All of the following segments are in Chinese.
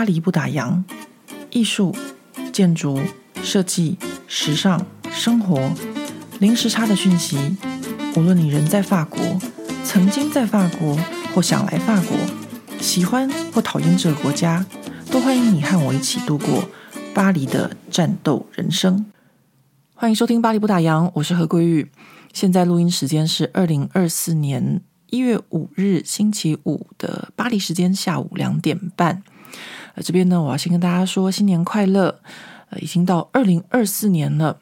巴黎不打烊，艺术、建筑、设计、时尚、生活，零时差的讯息。无论你人在法国，曾经在法国，或想来法国，喜欢或讨厌这个国家，都欢迎你和我一起度过巴黎的战斗人生。欢迎收听《巴黎不打烊》，我是何桂玉。现在录音时间是二零二四年一月五日星期五的巴黎时间下午两点半。呃，这边呢，我要先跟大家说新年快乐。呃，已经到二零二四年了。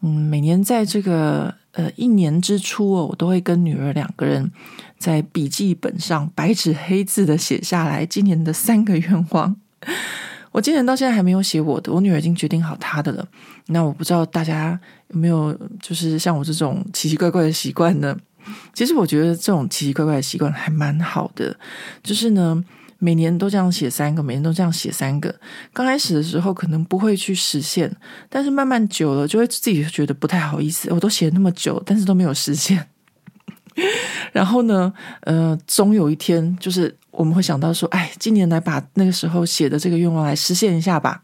嗯，每年在这个呃一年之初哦，我都会跟女儿两个人在笔记本上白纸黑字的写下来今年的三个愿望。我今年到现在还没有写我的，我女儿已经决定好她的了。那我不知道大家有没有就是像我这种奇奇怪怪的习惯呢？其实我觉得这种奇奇怪怪的习惯还蛮好的，就是呢。每年都这样写三个，每年都这样写三个。刚开始的时候可能不会去实现，但是慢慢久了就会自己觉得不太好意思。我都写了那么久，但是都没有实现。然后呢，呃，总有一天就是我们会想到说，哎，今年来把那个时候写的这个愿望来实现一下吧。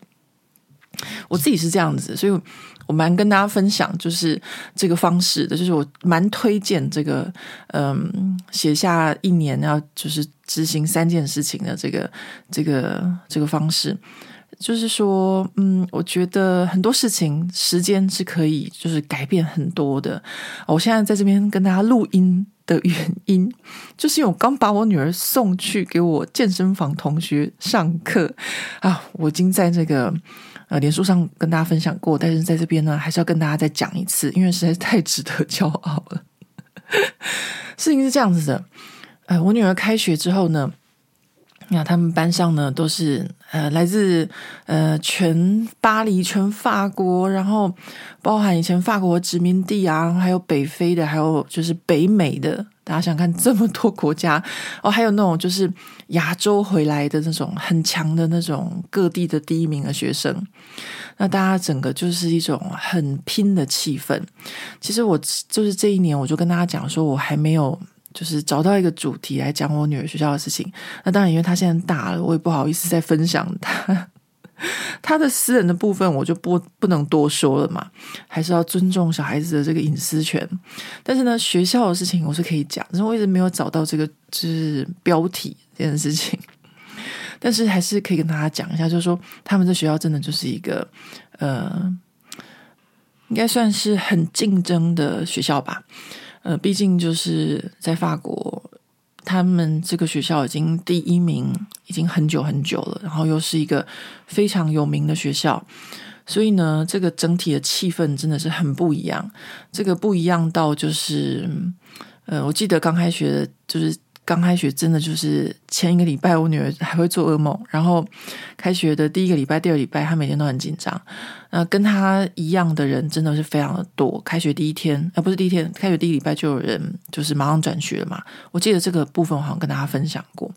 我自己是这样子，所以。我蛮跟大家分享，就是这个方式的，就是我蛮推荐这个，嗯，写下一年要就是执行三件事情的这个这个这个方式，就是说，嗯，我觉得很多事情时间是可以就是改变很多的。我现在在这边跟大家录音的原因，就是因为我刚把我女儿送去给我健身房同学上课啊，我已经在这个。呃，脸书上跟大家分享过，但是在这边呢，还是要跟大家再讲一次，因为实在是太值得 骄傲了。事情是这样子的，呃，我女儿开学之后呢，那他们班上呢都是呃来自呃全巴黎、全法国，然后包含以前法国殖民地啊，还有北非的，还有就是北美的。大家想看这么多国家 哦，还有那种就是亚洲回来的那种很强的那种各地的第一名的学生，那大家整个就是一种很拼的气氛。其实我就是这一年，我就跟大家讲说，我还没有就是找到一个主题来讲我女儿学校的事情。那当然，因为她现在大了，我也不好意思再分享她。他的私人的部分我就不不能多说了嘛，还是要尊重小孩子的这个隐私权。但是呢，学校的事情我是可以讲，但是我一直没有找到这个就是标题这件事情。但是还是可以跟大家讲一下，就是说他们这学校真的就是一个呃，应该算是很竞争的学校吧。呃，毕竟就是在法国。他们这个学校已经第一名，已经很久很久了，然后又是一个非常有名的学校，所以呢，这个整体的气氛真的是很不一样。这个不一样到就是，呃，我记得刚开学就是。刚开学真的就是前一个礼拜，我女儿还会做噩梦。然后开学的第一个礼拜、第二个礼拜，她每天都很紧张。那跟他一样的人真的是非常的多。开学第一天，呃，不是第一天，开学第一礼拜就有人就是马上转学了嘛。我记得这个部分我好像跟大家分享过。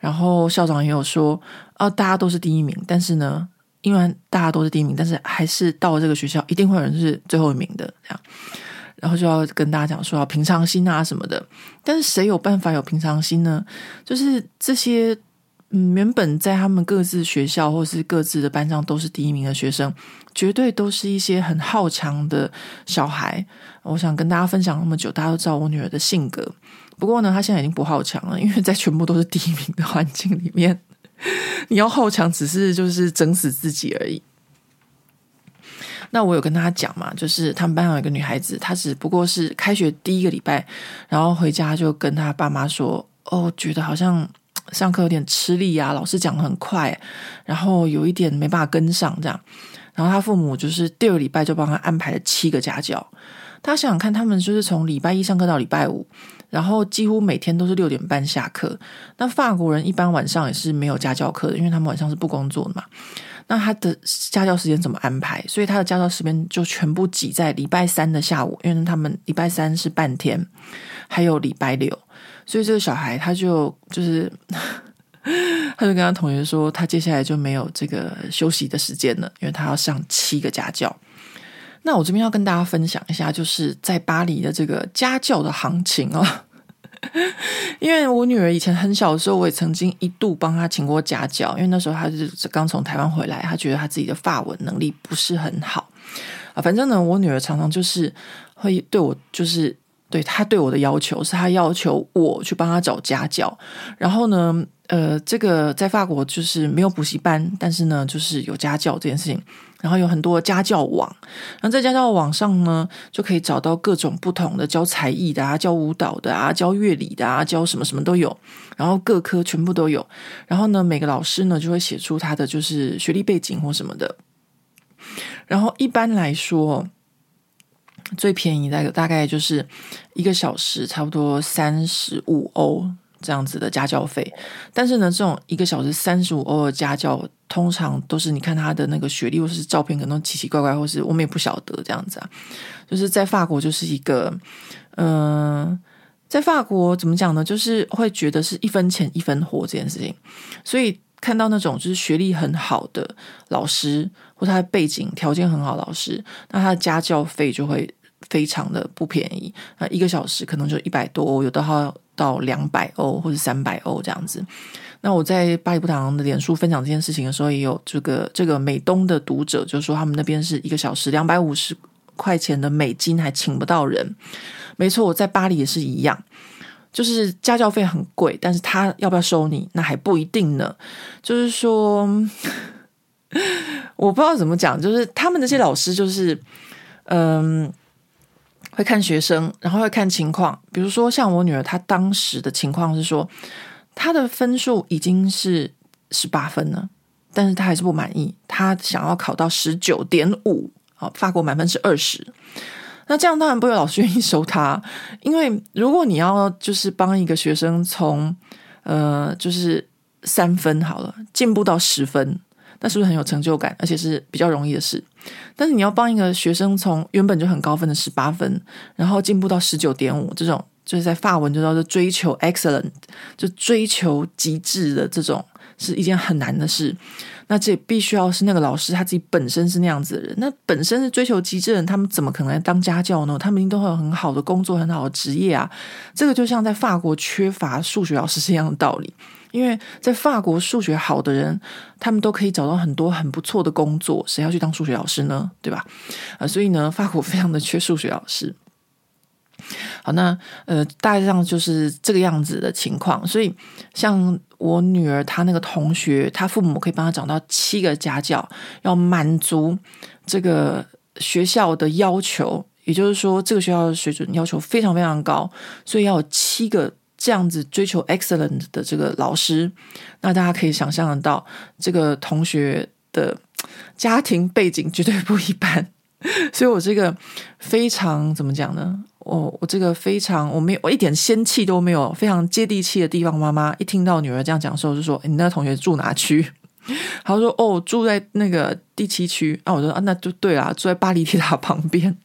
然后校长也有说，啊，大家都是第一名，但是呢，因为大家都是第一名，但是还是到了这个学校，一定会有人是最后一名的这样。然后就要跟大家讲说要平常心啊什么的，但是谁有办法有平常心呢？就是这些嗯，原本在他们各自学校或是各自的班上都是第一名的学生，绝对都是一些很好强的小孩。我想跟大家分享那么久，大家都知道我女儿的性格。不过呢，她现在已经不好强了，因为在全部都是第一名的环境里面，你要好强只是就是整死自己而已。那我有跟他讲嘛，就是他们班上有一个女孩子，她只不过是开学第一个礼拜，然后回家就跟他爸妈说：“哦，觉得好像上课有点吃力啊，老师讲的很快，然后有一点没办法跟上这样。”然后他父母就是第二个礼拜就帮他安排了七个家教。他想想看，他们就是从礼拜一上课到礼拜五，然后几乎每天都是六点半下课。那法国人一般晚上也是没有家教课的，因为他们晚上是不工作的嘛。那他的家教时间怎么安排？所以他的家教时间就全部挤在礼拜三的下午，因为他们礼拜三是半天，还有礼拜六，所以这个小孩他就就是，他就跟他同学说，他接下来就没有这个休息的时间了，因为他要上七个家教。那我这边要跟大家分享一下，就是在巴黎的这个家教的行情哦。因为我女儿以前很小的时候，我也曾经一度帮她请过家教，因为那时候她是刚从台湾回来，她觉得她自己的法文能力不是很好啊。反正呢，我女儿常常就是会对我，就是对他对我的要求是，他要求我去帮他找家教。然后呢，呃，这个在法国就是没有补习班，但是呢，就是有家教这件事情。然后有很多家教网，然后在家教网上呢，就可以找到各种不同的教才艺的啊，教舞蹈的啊，教乐理的啊，教什么什么都有。然后各科全部都有。然后呢，每个老师呢就会写出他的就是学历背景或什么的。然后一般来说，最便宜的大概就是一个小时差不多三十五欧。这样子的家教费，但是呢，这种一个小时三十五欧的家教，通常都是你看他的那个学历或是照片，可能奇奇怪怪，或是我们也不晓得这样子啊。就是在法国，就是一个，嗯、在法国怎么讲呢？就是会觉得是一分钱一分货这件事情，所以看到那种就是学历很好的老师，或他的背景条件很好老师，那他的家教费就会非常的不便宜，那一个小时可能就一百多欧，有的话。到两百欧或者三百欧这样子。那我在巴黎布朗的脸书分享这件事情的时候，也有这个这个美东的读者就说，他们那边是一个小时两百五十块钱的美金，还请不到人。没错，我在巴黎也是一样，就是家教费很贵，但是他要不要收你，那还不一定呢。就是说，我不知道怎么讲，就是他们那些老师，就是嗯。会看学生，然后会看情况。比如说，像我女儿，她当时的情况是说，她的分数已经是十八分了，但是她还是不满意，她想要考到十九点五。好，法国满分是二十，那这样当然不会有老师愿意收他，因为如果你要就是帮一个学生从呃就是三分好了进步到十分。那是不是很有成就感，而且是比较容易的事？但是你要帮一个学生从原本就很高分的十八分，然后进步到十九点五，这种就是在法文就叫做追求 excellent，就追求极致的这种，是一件很难的事。那这必须要是那个老师他自己本身是那样子的人，那本身是追求极致的人，他们怎么可能来当家教呢？他们一定都会有很好的工作，很好的职业啊。这个就像在法国缺乏数学老师是一样的道理。因为在法国，数学好的人，他们都可以找到很多很不错的工作。谁要去当数学老师呢？对吧？啊，所以呢，法国非常的缺数学老师。好，那呃，大致上就是这个样子的情况。所以，像我女儿她那个同学，她父母可以帮她找到七个家教，要满足这个学校的要求。也就是说，这个学校的水准要求非常非常高，所以要有七个。这样子追求 excellent 的这个老师，那大家可以想象得到，这个同学的家庭背景绝对不一般。所以我这个非常怎么讲呢？我我这个非常我没有我一点仙气都没有，非常接地气的地方。妈妈一听到女儿这样讲的时候，就说：“你那个同学住哪区？” 他说：“哦，住在那个第七区。”啊，我说：“啊，那就对啦，住在巴黎铁塔旁边。”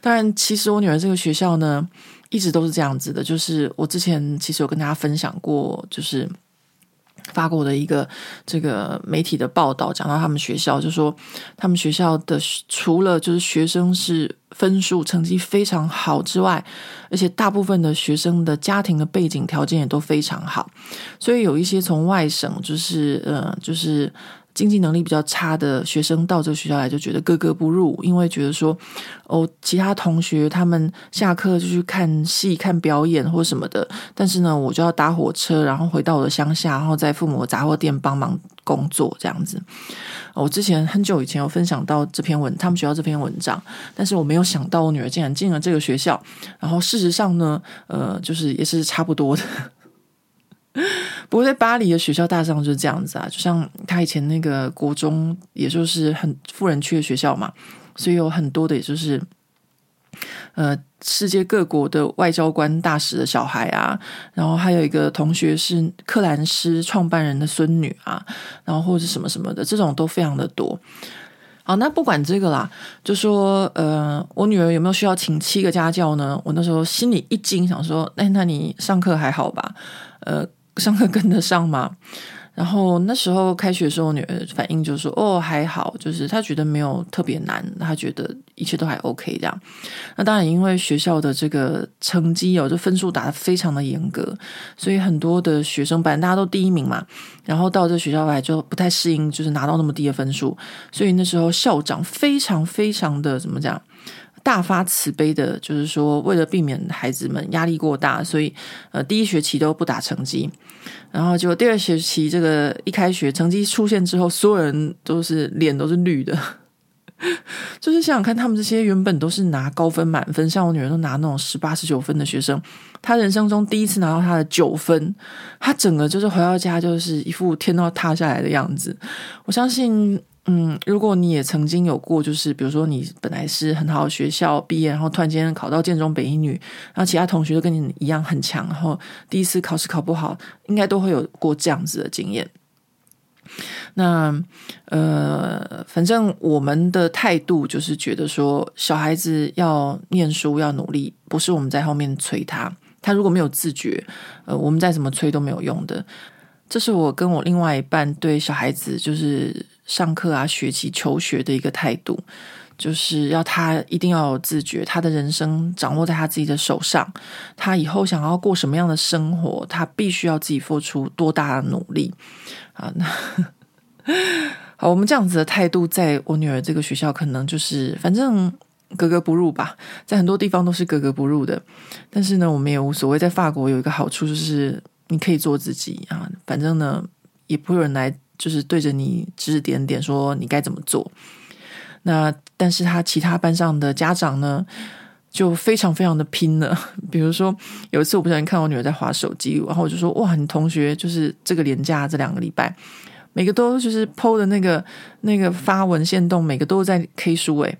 当然，其实我女儿这个学校呢。一直都是这样子的，就是我之前其实有跟大家分享过，就是发过的一个这个媒体的报道，讲到他们学校，就说他们学校的除了就是学生是分数成绩非常好之外，而且大部分的学生的家庭的背景条件也都非常好，所以有一些从外省，就是呃，就是。经济能力比较差的学生到这个学校来就觉得格格不入，因为觉得说哦，其他同学他们下课就去看戏、看表演或什么的，但是呢，我就要搭火车，然后回到我的乡下，然后在父母的杂货店帮忙工作这样子。我之前很久以前有分享到这篇文，他们学校这篇文章，但是我没有想到我女儿竟然进了这个学校，然后事实上呢，呃，就是也是差不多的。不过在巴黎的学校大上就是这样子啊，就像他以前那个国中，也就是很富人区的学校嘛，所以有很多的，也就是呃世界各国的外交官大使的小孩啊，然后还有一个同学是克兰斯创办人的孙女啊，然后或者什么什么的，这种都非常的多。好，那不管这个啦，就说呃，我女儿有没有需要请七个家教呢？我那时候心里一惊，想说，哎，那你上课还好吧？呃。上课跟得上吗？然后那时候开学的时候，女儿反应就说：“哦，还好，就是她觉得没有特别难，她觉得一切都还 OK 这样。”那当然，因为学校的这个成绩哦，这分数打得非常的严格，所以很多的学生班大家都第一名嘛，然后到这学校来就不太适应，就是拿到那么低的分数，所以那时候校长非常非常的怎么讲？大发慈悲的，就是说，为了避免孩子们压力过大，所以呃，第一学期都不打成绩，然后结果第二学期这个一开学成绩出现之后，所有人都是脸都是绿的，就是想想看，他们这些原本都是拿高分满分，像我女儿都拿那种十八十九分的学生，她人生中第一次拿到她的九分，她整个就是回到家就是一副天都要塌下来的样子，我相信。嗯，如果你也曾经有过，就是比如说你本来是很好的学校毕业，然后突然间考到建中北一女，然后其他同学都跟你一样很强，然后第一次考试考不好，应该都会有过这样子的经验。那呃，反正我们的态度就是觉得说，小孩子要念书要努力，不是我们在后面催他，他如果没有自觉，呃，我们再怎么催都没有用的。这是我跟我另外一半对小孩子就是上课啊、学习、求学的一个态度，就是要他一定要有自觉，他的人生掌握在他自己的手上，他以后想要过什么样的生活，他必须要自己付出多大的努力啊！那 好，我们这样子的态度，在我女儿这个学校，可能就是反正格格不入吧，在很多地方都是格格不入的。但是呢，我们也无所谓。在法国有一个好处就是。你可以做自己啊，反正呢，也不会有人来就是对着你指指点点说你该怎么做。那但是他其他班上的家长呢，就非常非常的拼了。比如说有一次我不小心看我女儿在划手机，然后我就说哇，你同学就是这个连假这两个礼拜，每个都就是 PO 的那个那个发文线动，每个都在 K 书诶。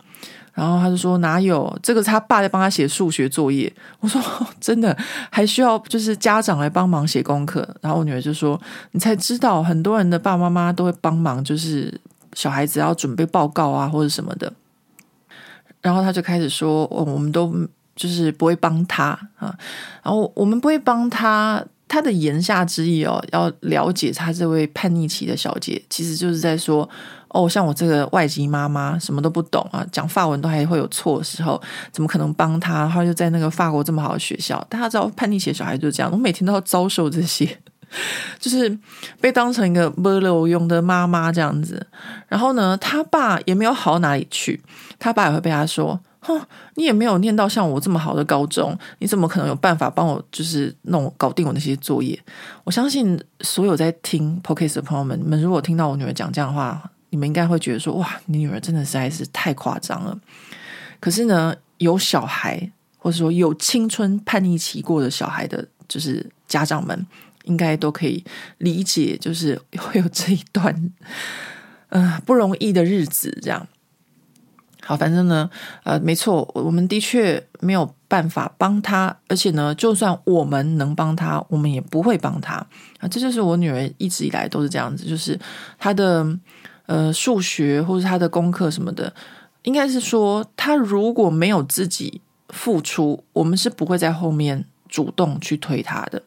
然后他就说哪有这个？他爸在帮他写数学作业。我说 真的，还需要就是家长来帮忙写功课。然后我女儿就说：“你才知道，很多人的爸爸妈妈都会帮忙，就是小孩子要准备报告啊或者什么的。”然后他就开始说：“哦，我们都就是不会帮他啊。”然后我们不会帮他，他的言下之意哦，要了解他这位叛逆期的小姐，其实就是在说。哦，像我这个外籍妈妈什么都不懂啊，讲法文都还会有错的时候，怎么可能帮他？他就在那个法国这么好的学校，大家知道叛逆期的小孩就是这样，我每天都要遭受这些，就是被当成一个没路用的妈妈这样子。然后呢，他爸也没有好到哪里去，他爸也会被他说：“哼，你也没有念到像我这么好的高中，你怎么可能有办法帮我就是弄搞定我那些作业？”我相信所有在听 Podcast 的朋友们，你们如果听到我女儿讲这样的话，你们应该会觉得说：“哇，你女儿真的实在是太夸张了。”可是呢，有小孩或者说有青春叛逆期过的小孩的，就是家长们应该都可以理解，就是会有这一段、呃、不容易的日子。这样好，反正呢，呃，没错，我们的确没有办法帮他，而且呢，就算我们能帮他，我们也不会帮他啊。这就是我女儿一直以来都是这样子，就是她的。呃，数学或者他的功课什么的，应该是说，他如果没有自己付出，我们是不会在后面主动去推他的。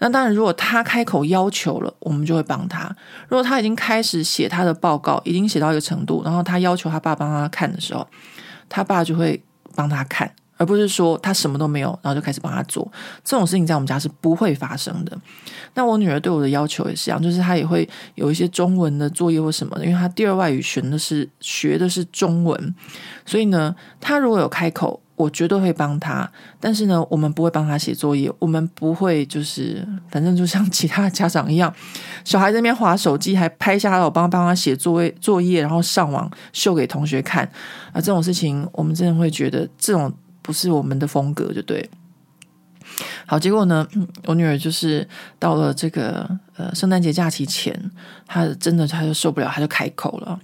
那当然，如果他开口要求了，我们就会帮他。如果他已经开始写他的报告，已经写到一个程度，然后他要求他爸帮他看的时候，他爸就会帮他看。而不是说他什么都没有，然后就开始帮他做这种事情，在我们家是不会发生的。那我女儿对我的要求也是这样，就是她也会有一些中文的作业或什么的，因为她第二外语学的是学的是中文，所以呢，她如果有开口，我绝对会帮她。但是呢，我们不会帮她写作业，我们不会就是反正就像其他家长一样，小孩在那边划手机，还拍下来我帮帮他写作业作业，然后上网秀给同学看啊，这种事情我们真的会觉得这种。不是我们的风格，就对。好，结果呢，我女儿就是到了这个呃圣诞节假期前，她真的她就受不了，她就开口了，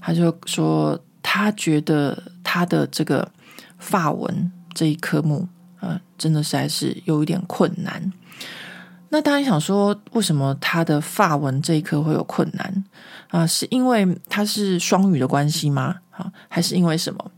她就说她觉得她的这个法文这一科目，呃，真的实在是有一点困难。那当然想说，为什么她的法文这一科会有困难啊？呃，是因为她是双语的关系吗？啊，还是因为什么？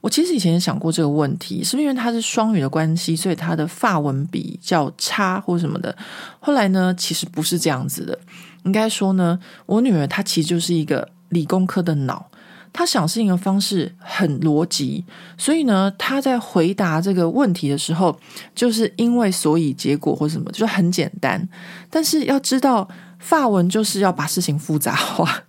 我其实以前也想过这个问题，是不是因为他是双语的关系，所以他的发文比较差或什么的？后来呢，其实不是这样子的。应该说呢，我女儿她其实就是一个理工科的脑。她想事情的方式很逻辑，所以呢，她在回答这个问题的时候，就是因为所以结果或什么，就很简单。但是要知道，发文就是要把事情复杂化，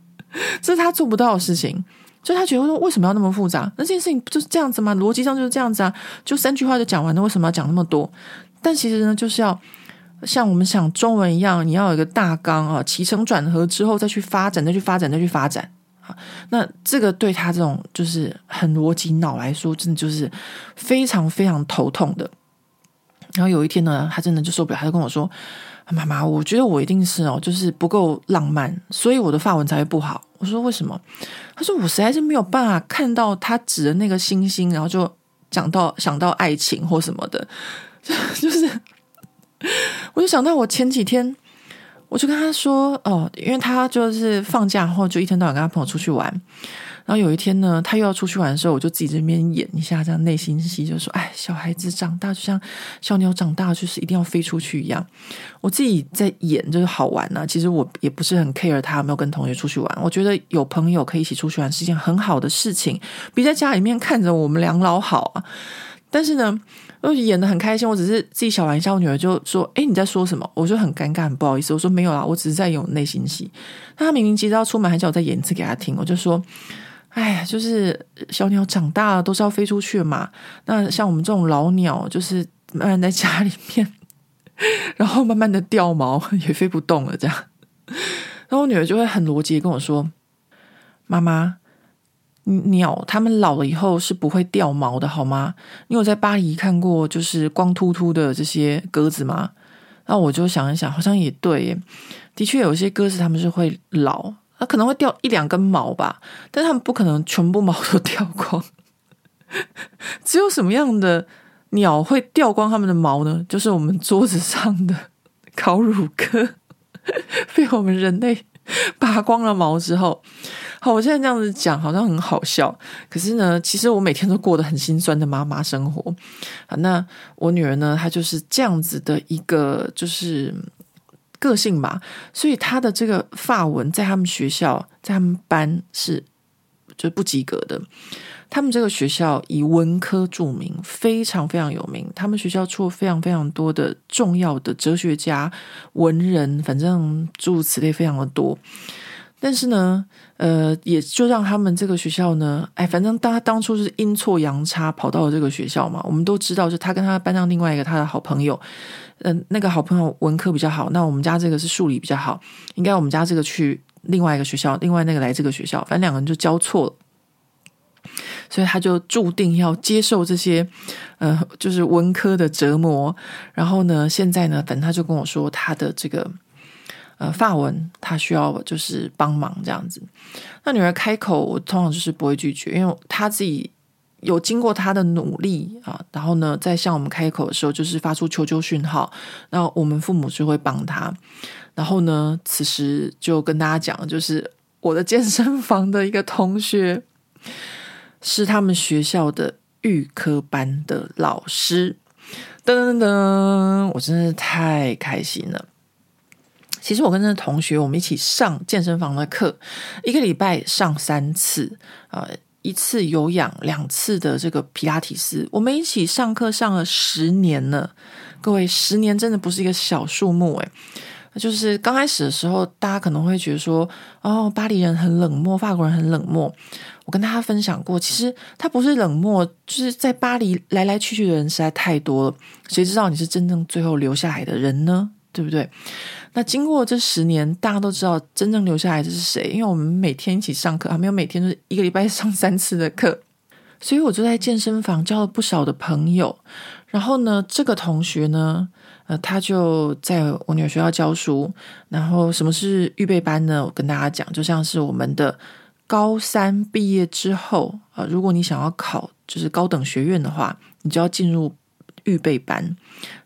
这是他做不到的事情。就他觉得说，为什么要那么复杂？那这件事情不就是这样子吗？逻辑上就是这样子啊，就三句话就讲完了，为什么要讲那么多？但其实呢，就是要像我们讲中文一样，你要有一个大纲啊，起承转合之后再去发展，再去发展，再去发展。那这个对他这种就是很逻辑脑来说，真的就是非常非常头痛的。然后有一天呢，他真的就受不了，他就跟我说：“妈妈，我觉得我一定是哦，就是不够浪漫，所以我的发文才会不好。”我说：“为什么？”他说：“我实在是没有办法看到他指的那个星星，然后就讲到想到爱情或什么的，就是我就想到我前几天。”我就跟他说哦，因为他就是放假后就一天到晚跟他朋友出去玩，然后有一天呢，他又要出去玩的时候，我就自己这边演一下，这样内心戏就说：“哎，小孩子长大就像小鸟长大，就是一定要飞出去一样。”我自己在演就是好玩呢、啊。其实我也不是很 care 他有没有跟同学出去玩，我觉得有朋友可以一起出去玩是件很好的事情，比在家里面看着我们两老好啊。但是呢。我演得很开心，我只是自己小玩一下。我女儿就说：“哎，你在说什么？”我就很尴尬，很不好意思。我说：“没有啦，我只是在演内心戏。”她明明急着要出门，还叫我再演一次给她听。我就说：“哎呀，就是小鸟长大了都是要飞出去嘛。那像我们这种老鸟，就是 慢慢在家里面，然后慢慢的掉毛，也飞不动了。这样，然后我女儿就会很逻辑跟我说：“妈妈。”鸟，它们老了以后是不会掉毛的，好吗？你有在巴黎看过就是光秃秃的这些鸽子吗？那我就想一想，好像也对耶，的确有些鸽子它们是会老，它可能会掉一两根毛吧，但它们不可能全部毛都掉光。只有什么样的鸟会掉光它们的毛呢？就是我们桌子上的烤乳鸽，被我们人类拔光了毛之后。好，我现在这样子讲好像很好笑，可是呢，其实我每天都过得很心酸的妈妈生活。好，那我女儿呢，她就是这样子的一个就是个性吧，所以他的这个发文在他们学校，在他们班是就不及格的。他们这个学校以文科著名，非常非常有名。他们学校出了非常非常多的重要的哲学家、文人，反正诸如此类非常的多。但是呢，呃，也就让他们这个学校呢，哎，反正当他当初是阴错阳差跑到了这个学校嘛，我们都知道，就他跟他班上另外一个他的好朋友，嗯、那个好朋友文科比较好，那我们家这个是数理比较好，应该我们家这个去另外一个学校，另外那个来这个学校，反正两个人就交错了，所以他就注定要接受这些，呃，就是文科的折磨。然后呢，现在呢，反正他就跟我说他的这个。呃，发文他需要就是帮忙这样子，那女儿开口，我通常就是不会拒绝，因为她自己有经过他的努力啊，然后呢，在向我们开口的时候，就是发出求救讯号，然后我们父母就会帮他。然后呢，此时就跟大家讲，就是我的健身房的一个同学是他们学校的预科班的老师，噔噔噔，我真是太开心了。其实我跟那同学，我们一起上健身房的课，一个礼拜上三次，呃，一次有氧，两次的这个皮拉提斯。我们一起上课上了十年了，各位，十年真的不是一个小数目诶。就是刚开始的时候，大家可能会觉得说，哦，巴黎人很冷漠，法国人很冷漠。我跟大家分享过，其实他不是冷漠，就是在巴黎来来去去的人实在太多了，谁知道你是真正最后留下来的人呢？对不对？那经过这十年，大家都知道真正留下来的是谁？因为我们每天一起上课，还没有每天就是一个礼拜 上三次的课，所以我就在健身房交了不少的朋友。然后呢，这个同学呢，呃，他就在我女儿学校教书。然后什么是预备班呢？我跟大家讲，就像是我们的高三毕业之后啊，如果你想要考就是高等学院的话，你就要进入预备班。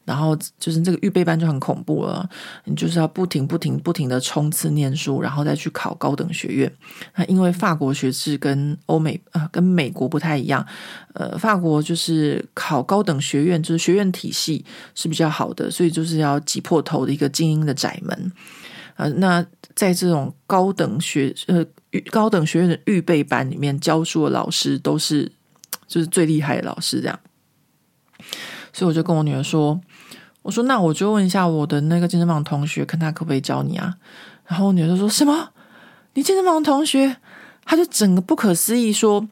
然后就是这个预备班就很恐怖了，你就是要不停、不停、不停的冲刺念书，然后再去考高等学院。那因为法国学制跟欧美啊、跟美国不太一样，呃，法国就是考高等学院，就是学院体系是比较好的，所以就是要挤破头的一个精英的窄门。呃，那在这种高等学呃高等学院的预备班里面教书的老师都是就是最厉害的老师，这样。所以我就跟我女儿说：“我说那我就问一下我的那个健身房同学，看他可不可以教你啊？”然后我女儿就说：“什么？你健身房同学？”他就整个不可思议说：“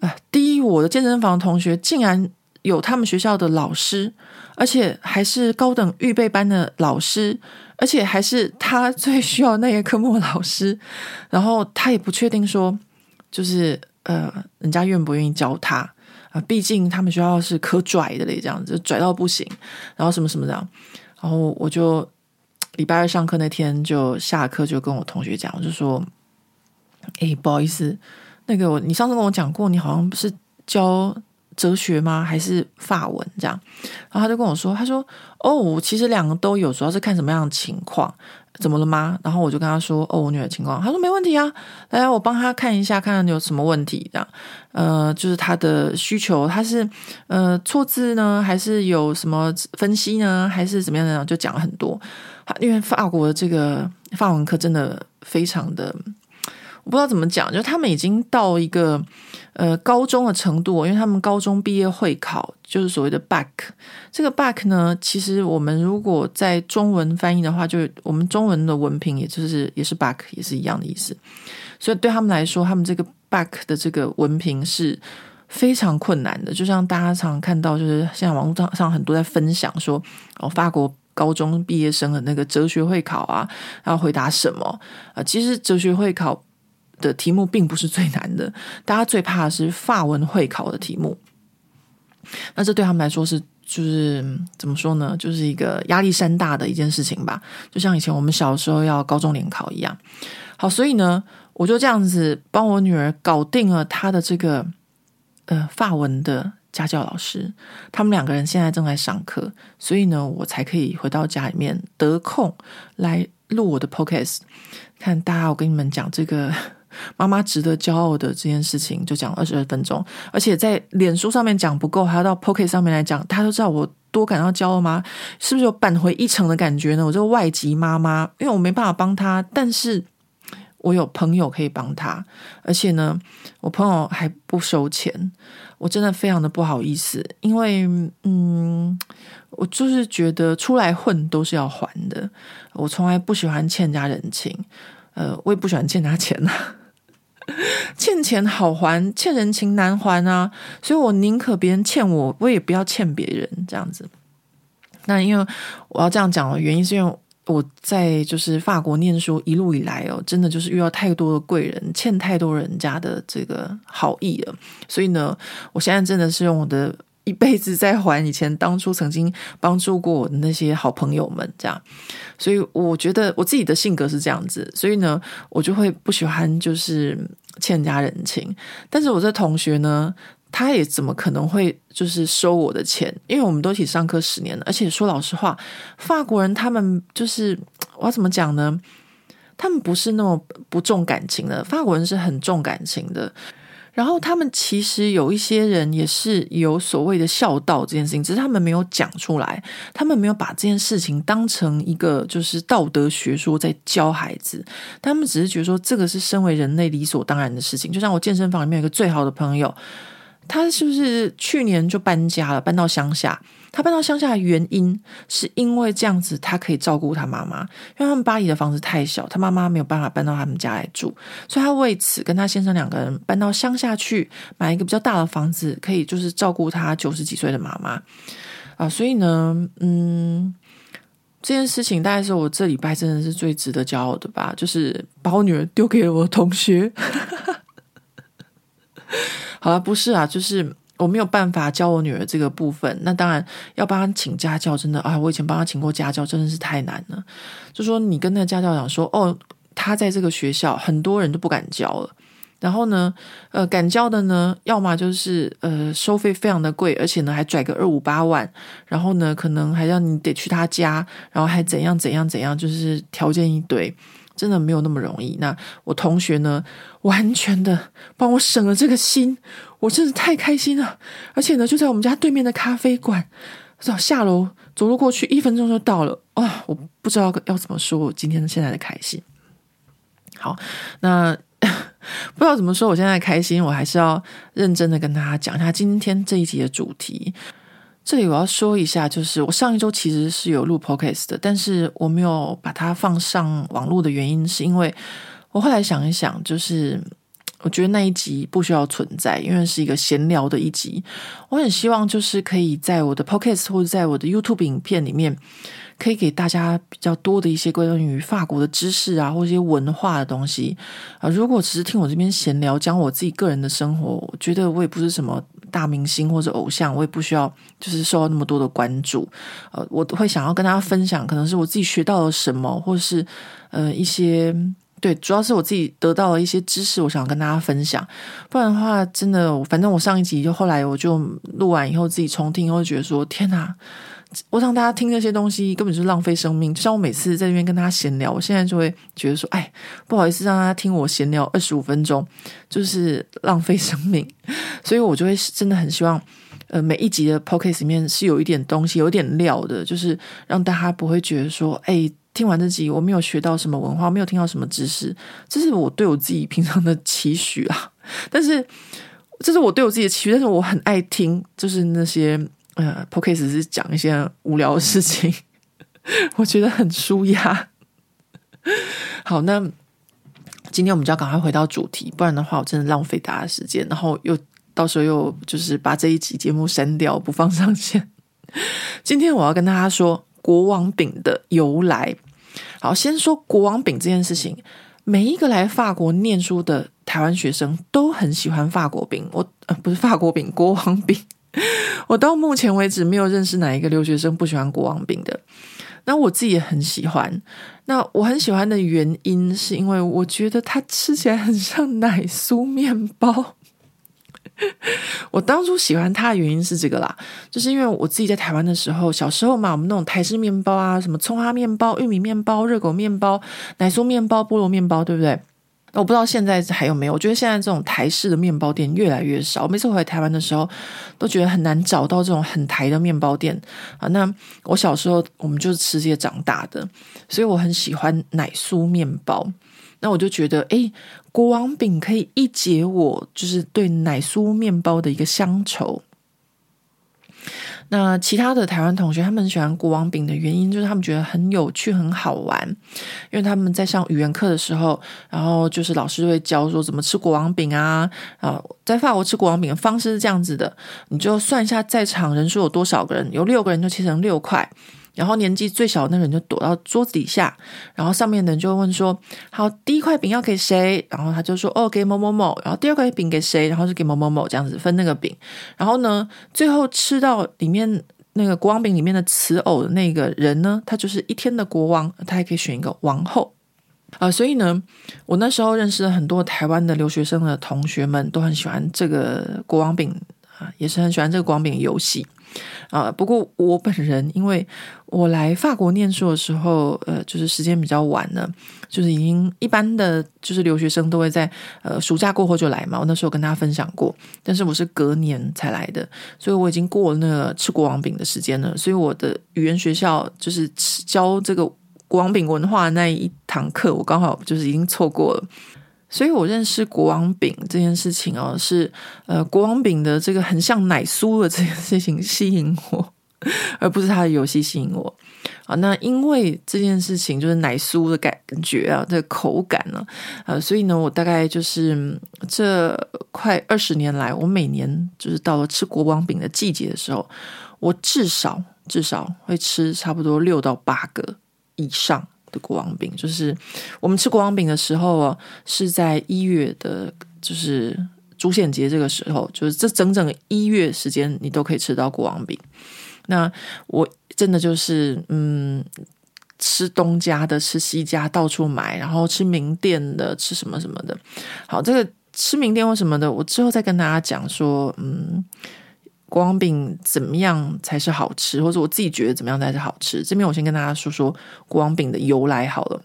啊，第一，我的健身房同学竟然有他们学校的老师，而且还是高等预备班的老师，而且还是他 最需要那个科目的老师。然后他也不确定说，就是呃，人家愿不愿意教他啊？毕竟他们学校是可拽的嘞，这样子拽到不行。然后什么什么这样。然后我就礼拜二上课那天就下课就跟我同学讲，我就说。”哎，不好意思，那个你上次跟我讲过，你好像不是教哲学吗？还是法文这样？然后他就跟我说，他说：“哦，其实两个都有，主要是看什么样的情况，怎么了吗？”然后我就跟他说：“哦，我女儿情况。”他说：“没问题啊，来，我帮他看一下，看看有什么问题这样。呃，就是他的需求，他是呃错字呢，还是有什么分析呢，还是怎么样的？就讲了很多。因为法国的这个法文课真的非常的。”我不知道怎么讲，就他们已经到一个呃高中的程度，因为他们高中毕业会考就是所谓的 back。这个 back 呢，其实我们如果在中文翻译的话，就是我们中文的文凭，也就是也是 back，也是一样的意思。所以对他们来说，他们这个 back 的这个文凭是非常困难的。就像大家常常看到，就是现在网络上很多在分享说，哦，法国高中毕业生的那个哲学会考啊，要回答什么啊？其实哲学会考。的题目并不是最难的，大家最怕的是法文会考的题目。那这对他们来说是就是怎么说呢？就是一个压力山大的一件事情吧。就像以前我们小时候要高中联考一样。好，所以呢，我就这样子帮我女儿搞定了她的这个呃法文的家教老师。他们两个人现在正在上课，所以呢，我才可以回到家里面得空来录我的 podcast。看大家，我跟你们讲这个。妈妈值得骄傲的这件事情，就讲二十二分钟，而且在脸书上面讲不够，还要到 Pocket 上面来讲。大家都知道我多感到骄傲吗？是不是有扳回一城的感觉呢？我这个外籍妈妈，因为我没办法帮她，但是我有朋友可以帮她，而且呢，我朋友还不收钱，我真的非常的不好意思，因为嗯，我就是觉得出来混都是要还的，我从来不喜欢欠人家人情，呃，我也不喜欢欠他钱呐。欠钱好还，欠人情难还啊！所以我宁可别人欠我，我也不要欠别人这样子。那因为我要这样讲的原因，是因为我在就是法国念书一路以来哦，真的就是遇到太多的贵人，欠太多人家的这个好意了。所以呢，我现在真的是用我的。一辈子在还以前当初曾经帮助过我的那些好朋友们，这样，所以我觉得我自己的性格是这样子，所以呢，我就会不喜欢就是欠人家人情。但是我这同学呢，他也怎么可能会就是收我的钱？因为我们都一起上课十年了，而且说老实话，法国人他们就是我要怎么讲呢？他们不是那么不重感情的，法国人是很重感情的。然后他们其实有一些人也是有所谓的孝道这件事情，只是他们没有讲出来，他们没有把这件事情当成一个就是道德学说在教孩子，他们只是觉得说这个是身为人类理所当然的事情。就像我健身房里面有一个最好的朋友，他是不是去年就搬家了，搬到乡下？他搬到乡下的原因，是因为这样子他可以照顾他妈妈，因为他们巴黎的房子太小，他妈妈没有办法搬到他们家来住，所以他为此跟他先生两个人搬到乡下去，买一个比较大的房子，可以就是照顾他九十几岁的妈妈啊。所以呢，嗯，这件事情大概是我这礼拜真的是最值得骄傲的吧，就是把我女儿丢给了我同学。好了，不是啊，就是。我没有办法教我女儿这个部分，那当然要帮她请家教，真的啊，我以前帮她请过家教，真的是太难了。就说你跟那个家教讲说，哦，她在这个学校，很多人都不敢教了。然后呢，呃，敢教的呢，要么就是呃收费非常的贵，而且呢还拽个二五八万，然后呢可能还让你得去他家，然后还怎样怎样怎样，就是条件一堆。真的没有那么容易。那我同学呢，完全的帮我省了这个心，我真是太开心了。而且呢，就在我们家对面的咖啡馆，走下楼走路过去一分钟就到了啊、我不知道要怎么说我今天现在的开心。好，那 不知道怎么说我现在开心，我还是要认真的跟大家讲一下今天这一集的主题。这里我要说一下，就是我上一周其实是有录 podcast 的，但是我没有把它放上网络的原因，是因为我后来想一想，就是。我觉得那一集不需要存在，因为是一个闲聊的一集。我很希望就是可以在我的 Podcast 或者在我的 YouTube 影片里面，可以给大家比较多的一些关于法国的知识啊，或一些文化的东西啊。如果只是听我这边闲聊，讲我自己个人的生活，我觉得我也不是什么大明星或者偶像，我也不需要就是受到那么多的关注。呃，我会想要跟大家分享，可能是我自己学到了什么，或是呃一些。对，主要是我自己得到了一些知识，我想跟大家分享。不然的话，真的，反正我上一集就后来我就录完以后自己重听，会觉得说：天哪！我让大家听这些东西根本就是浪费生命。就像我每次在这边跟大家闲聊，我现在就会觉得说：哎，不好意思让大家听我闲聊二十五分钟，就是浪费生命。所以我就会真的很希望，呃，每一集的 podcast 里面是有一点东西，有点料的，就是让大家不会觉得说：哎。听完这集，我没有学到什么文化，没有听到什么知识，这是我对我自己平常的期许啊。但是，这是我对我自己的期许，但是我很爱听，就是那些呃 Podcast 是讲一些无聊的事情，我觉得很舒压。好，那今天我们就要赶快回到主题，不然的话，我真的浪费大家时间，然后又到时候又就是把这一集节目删掉，不放上线。今天我要跟大家说。国王饼的由来，好，先说国王饼这件事情。每一个来法国念书的台湾学生都很喜欢法国饼，我呃不是法国饼，国王饼。我到目前为止没有认识哪一个留学生不喜欢国王饼的。那我自己也很喜欢。那我很喜欢的原因是因为我觉得它吃起来很像奶酥面包。我当初喜欢它的原因是这个啦，就是因为我自己在台湾的时候，小时候嘛，我们那种台式面包啊，什么葱花面包、玉米面包、热狗面包、奶酥面包、菠萝面包，对不对？我不知道现在还有没有。我觉得现在这种台式的面包店越来越少。每次回台湾的时候，都觉得很难找到这种很台的面包店啊。那我小时候我们就是吃这些长大的，所以我很喜欢奶酥面包。那我就觉得，诶，国王饼可以一解我就是对奶酥面包的一个乡愁。那其他的台湾同学，他们喜欢国王饼的原因，就是他们觉得很有趣、很好玩。因为他们在上语言课的时候，然后就是老师就会教说怎么吃国王饼啊。啊，在法国吃国王饼的方式是这样子的，你就算一下在场人数有多少个人，有六个人就切成六块。然后年纪最小的那个人就躲到桌子底下，然后上面的人就问说：“好，第一块饼要给谁？”然后他就说：“哦，给某某某。”然后第二块饼给谁？然后是给某某某这样子分那个饼。然后呢，最后吃到里面那个国王饼里面的瓷偶的那个人呢，他就是一天的国王，他还可以选一个王后啊、所以呢，我那时候认识了很多台湾的留学生的同学们，都很喜欢这个国王饼啊，也是很喜欢这个国王饼游戏。啊，不过我本人因为我来法国念书的时候，呃，就是时间比较晚了，就是已经一般的就是留学生都会在呃暑假过后就来嘛。我那时候跟大家分享过，但是我是隔年才来的，所以我已经过了那个吃国王饼的时间了。所以我的语言学校就是教这个国王饼文化那一堂课，我刚好就是已经错过了。所以我认识国王饼这件事情哦，是呃国王饼的这个很像奶酥的这件事情吸引我，而不是它的游戏吸引我啊。那因为这件事情就是奶酥的感觉啊，这个口感呢，呃，所以呢，我大概就是这快二十年来，我每年就是到了吃国王饼的季节的时候，我至少至少会吃差不多六到八个以上。的国王饼，就是我们吃国王饼的时候啊，是在一月的，就是主显节这个时候，就是这整整一月时间，你都可以吃到国王饼。那我真的就是，嗯，吃东家的，吃西家，到处买，然后吃名店的，吃什么什么的。好，这个吃名店或什么的，我之后再跟大家讲说，嗯。国王饼怎么样才是好吃，或者我自己觉得怎么样才是好吃？这边我先跟大家说说国王饼的由来好了。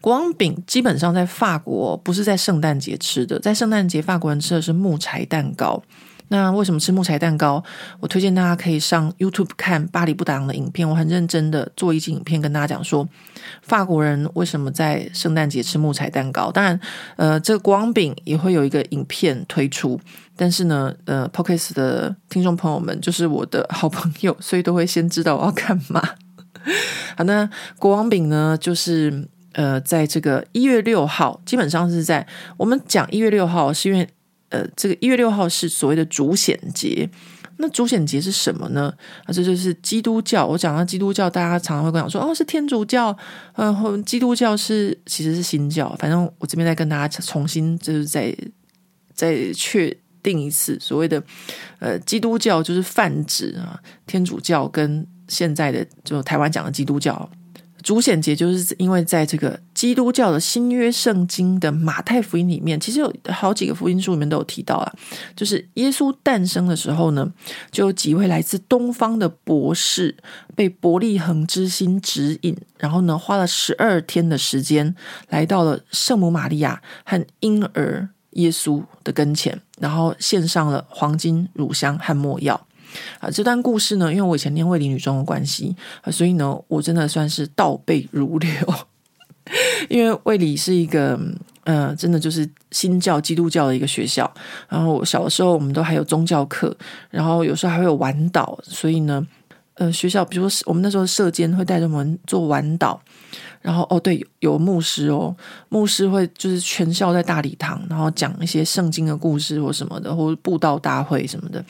国王饼基本上在法国不是在圣诞节吃的，在圣诞节法国人吃的是木柴蛋糕。那为什么吃木材蛋糕？我推荐大家可以上 YouTube 看巴黎布达昂的影片，我很认真的做一集影片跟大家讲说，法国人为什么在圣诞节吃木材蛋糕。当然，呃，这个光饼也会有一个影片推出，但是呢，呃，Podcast 的听众朋友们就是我的好朋友，所以都会先知道我要干嘛。好，那国王饼呢，就是呃，在这个一月六号，基本上是在我们讲一月六号，是因为。呃，这个一月六号是所谓的主显节。那主显节是什么呢？啊，这就是基督教。我讲到基督教，大家常常会跟我讲说，哦，是天主教。嗯、呃，基督教是其实是新教。反正我这边再跟大家重新就是再再确定一次，所谓的呃基督教就是泛指啊天主教跟现在的就台湾讲的基督教。主显节就是因为在这个基督教的新约圣经的马太福音里面，其实有好几个福音书里面都有提到啊，就是耶稣诞生的时候呢，就有几位来自东方的博士被伯利恒之星指引，然后呢，花了十二天的时间来到了圣母玛利亚和婴儿耶稣的跟前，然后献上了黄金、乳香和没药。啊，这段故事呢，因为我以前念卫理女中的关系，所以呢，我真的算是倒背如流。因为卫理是一个，呃，真的就是新教基督教的一个学校。然后小的时候，我们都还有宗教课，然后有时候还会有晚祷，所以呢，呃，学校比如说我们那时候社监会带着我们做晚祷。然后哦，对，有牧师哦，牧师会就是全校在大礼堂，然后讲一些圣经的故事或什么的，或者布道大会什么的。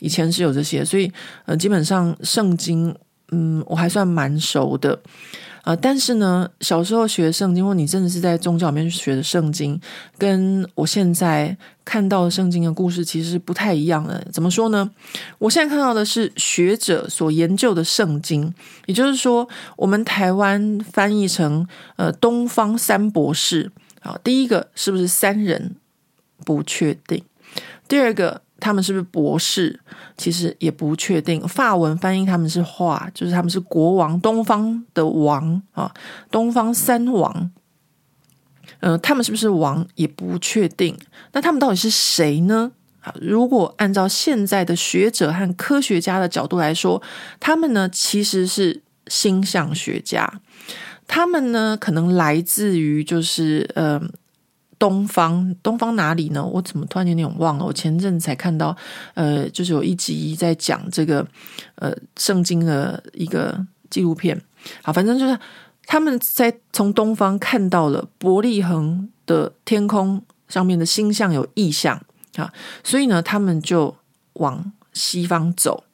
以前是有这些，所以呃，基本上圣经，嗯，我还算蛮熟的。呃，但是呢，小时候学圣经，或你真的是在宗教里面学的圣经，跟我现在看到的圣经的故事其实不太一样的。怎么说呢？我现在看到的是学者所研究的圣经，也就是说，我们台湾翻译成呃东方三博士啊，第一个是不是三人？不确定。第二个。他们是不是博士？其实也不确定。法文翻译他们是话，就是他们是国王，东方的王啊，东方三王。嗯、他们是不是王也不确定。那他们到底是谁呢？啊，如果按照现在的学者和科学家的角度来说，他们呢其实是星象学家。他们呢可能来自于就是呃。东方，东方哪里呢？我怎么突然有点忘了？我前阵子才看到，呃，就是有一集在讲这个，呃，圣经的一个纪录片。好，反正就是他们在从东方看到了伯利恒的天空上面的星象有异象啊，所以呢，他们就往西方走。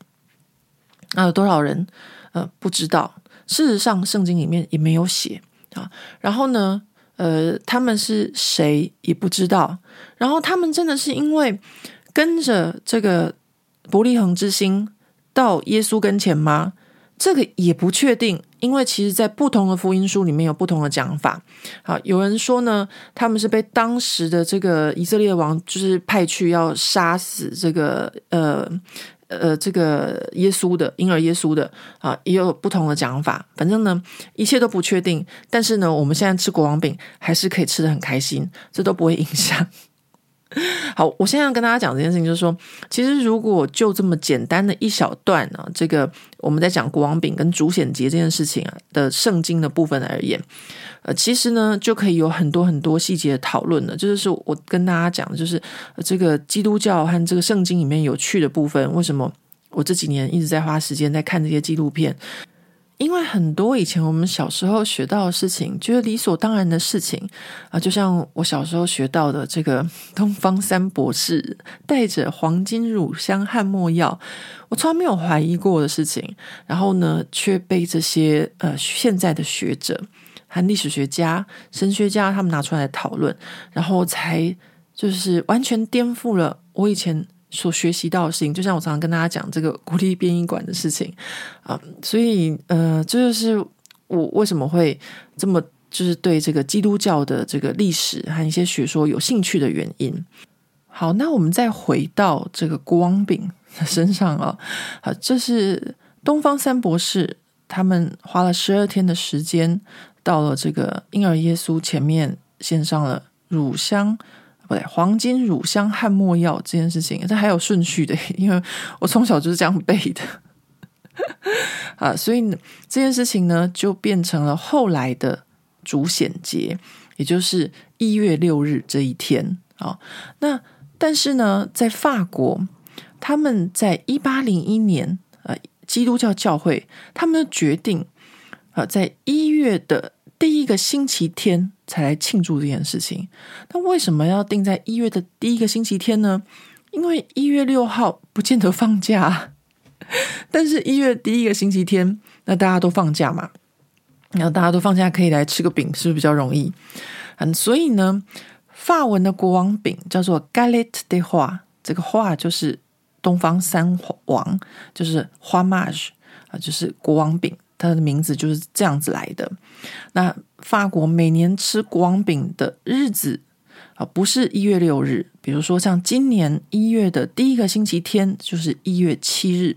那有多少人？呃，不知道。事实上，圣经里面也没有写啊。然后呢？呃，他们是谁也不知道。然后他们真的是因为跟着这个伯利恒之星到耶稣跟前吗？这个也不确定，因为其实在不同的福音书里面有不同的讲法。好，有人说呢，他们是被当时的这个以色列王就是派去要杀死这个呃。呃，这个耶稣的婴儿耶稣的啊，也有不同的讲法。反正呢，一切都不确定。但是呢，我们现在吃国王饼还是可以吃的很开心，这都不会影响。好，我现在要跟大家讲这件事情，就是说，其实如果就这么简单的一小段啊，这个我们在讲国王饼跟主显节这件事情啊的圣经的部分而言，呃，其实呢就可以有很多很多细节的讨论了。就是我跟大家讲，就是这个基督教和这个圣经里面有趣的部分，为什么我这几年一直在花时间在看这些纪录片？因为很多以前我们小时候学到的事情，觉得理所当然的事情啊，就像我小时候学到的这个东方三博士带着黄金、乳香和没药，我从来没有怀疑过的事情，然后呢，却被这些呃现在的学者和历史学家、神学家他们拿出来讨论，然后才就是完全颠覆了我以前。所学习到的事情，就像我常常跟大家讲这个国立编译馆的事情啊，所以呃，这就是我为什么会这么就是对这个基督教的这个历史和一些学说有兴趣的原因。好，那我们再回到这个光饼的身上啊，啊，这是东方三博士，他们花了十二天的时间，到了这个婴儿耶稣前面，献上了乳香。黄金、乳香、汉没药这件事情，这还有顺序的，因为我从小就是这样背的啊，所以这件事情呢，就变成了后来的主显节，也就是一月六日这一天啊。那但是呢，在法国，他们在一八零一年，呃，基督教教会他们的决定啊，在一月的。第一个星期天才来庆祝这件事情，那为什么要定在一月的第一个星期天呢？因为一月六号不见得放假，但是一月第一个星期天，那大家都放假嘛，然后大家都放假可以来吃个饼，是不是比较容易？嗯，所以呢，法文的国王饼叫做 Galette des Rois，这个“花”就是东方三王，就是花 mage 啊，就是国王饼。它的名字就是这样子来的。那法国每年吃国王饼的日子啊，不是一月六日，比如说像今年一月的第一个星期天就是一月七日，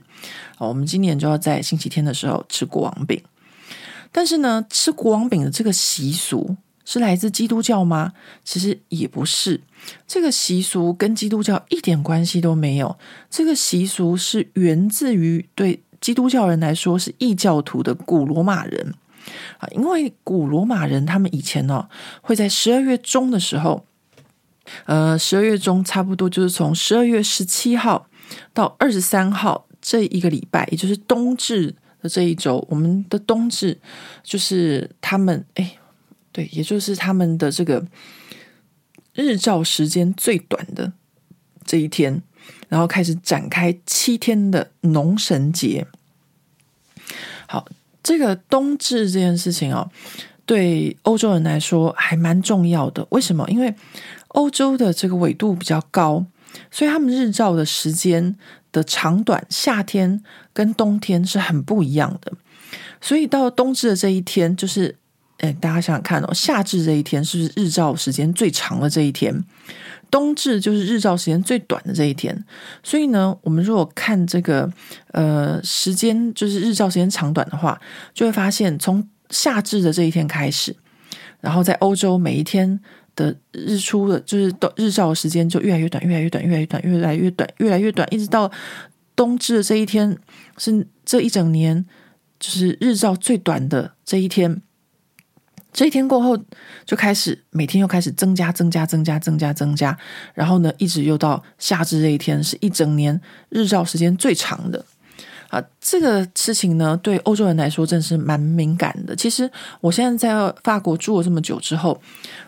我们今年就要在星期天的时候吃国王饼。但是呢，吃国王饼的这个习俗是来自基督教吗？其实也不是，这个习俗跟基督教一点关系都没有。这个习俗是源自于对。基督教人来说是异教徒的古罗马人啊，因为古罗马人他们以前呢、哦、会在十二月中的时候，呃，十二月中差不多就是从十二月十七号到二十三号这一个礼拜，也就是冬至的这一周，我们的冬至就是他们哎，对，也就是他们的这个日照时间最短的这一天。然后开始展开七天的农神节。好，这个冬至这件事情哦，对欧洲人来说还蛮重要的。为什么？因为欧洲的这个纬度比较高，所以他们日照的时间的长短，夏天跟冬天是很不一样的。所以到冬至的这一天，就是，哎，大家想想看哦，夏至这一天是不是日照时间最长的这一天？冬至就是日照时间最短的这一天，所以呢，我们如果看这个呃时间，就是日照时间长短的话，就会发现从夏至的这一天开始，然后在欧洲每一天的日出的，就是日照的时间就越来越短，越来越短，越来越短，越来越短，越来越短，一直到冬至的这一天，是这一整年就是日照最短的这一天。这一天过后，就开始每天又开始增加、增加、增加、增加、增加，然后呢，一直又到夏至这一天，是一整年日照时间最长的啊。这个事情呢，对欧洲人来说，真是蛮敏感的。其实我现在在法国住了这么久之后，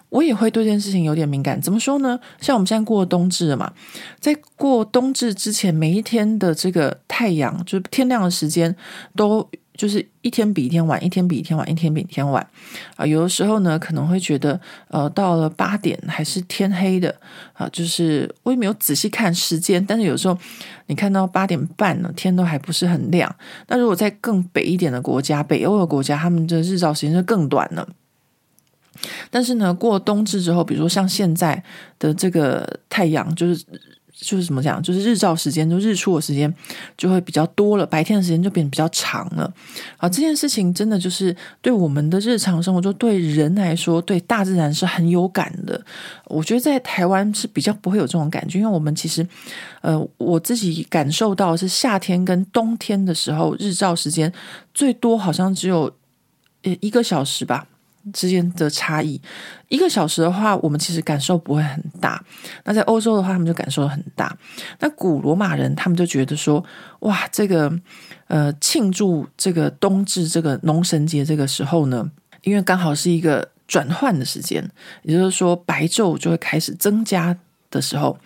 我也会对这件事情有点敏感。怎么说呢？像我们现在过冬至了嘛，在过冬至之前，每一天的这个太阳，就是天亮的时间都。就是一天比一天晚，一天比一天晚，一天比一天晚啊！有的时候呢，可能会觉得，呃，到了八点还是天黑的啊。就是我也没有仔细看时间，但是有时候你看到八点半呢，天都还不是很亮。那如果在更北一点的国家，北欧的国家，他们的日照时间就更短了。但是呢，过冬至之后，比如说像现在的这个太阳，就是。就是怎么讲，就是日照时间，就日出的时间就会比较多了，白天的时间就变得比较长了。啊，这件事情真的就是对我们的日常生活，就对人来说，对大自然是很有感的。我觉得在台湾是比较不会有这种感觉，因为我们其实，呃，我自己感受到是夏天跟冬天的时候，日照时间最多好像只有呃一个小时吧。之间的差异，一个小时的话，我们其实感受不会很大。那在欧洲的话，他们就感受很大。那古罗马人他们就觉得说，哇，这个呃，庆祝这个冬至这个农神节这个时候呢，因为刚好是一个转换的时间，也就是说白昼就会开始增加的时候，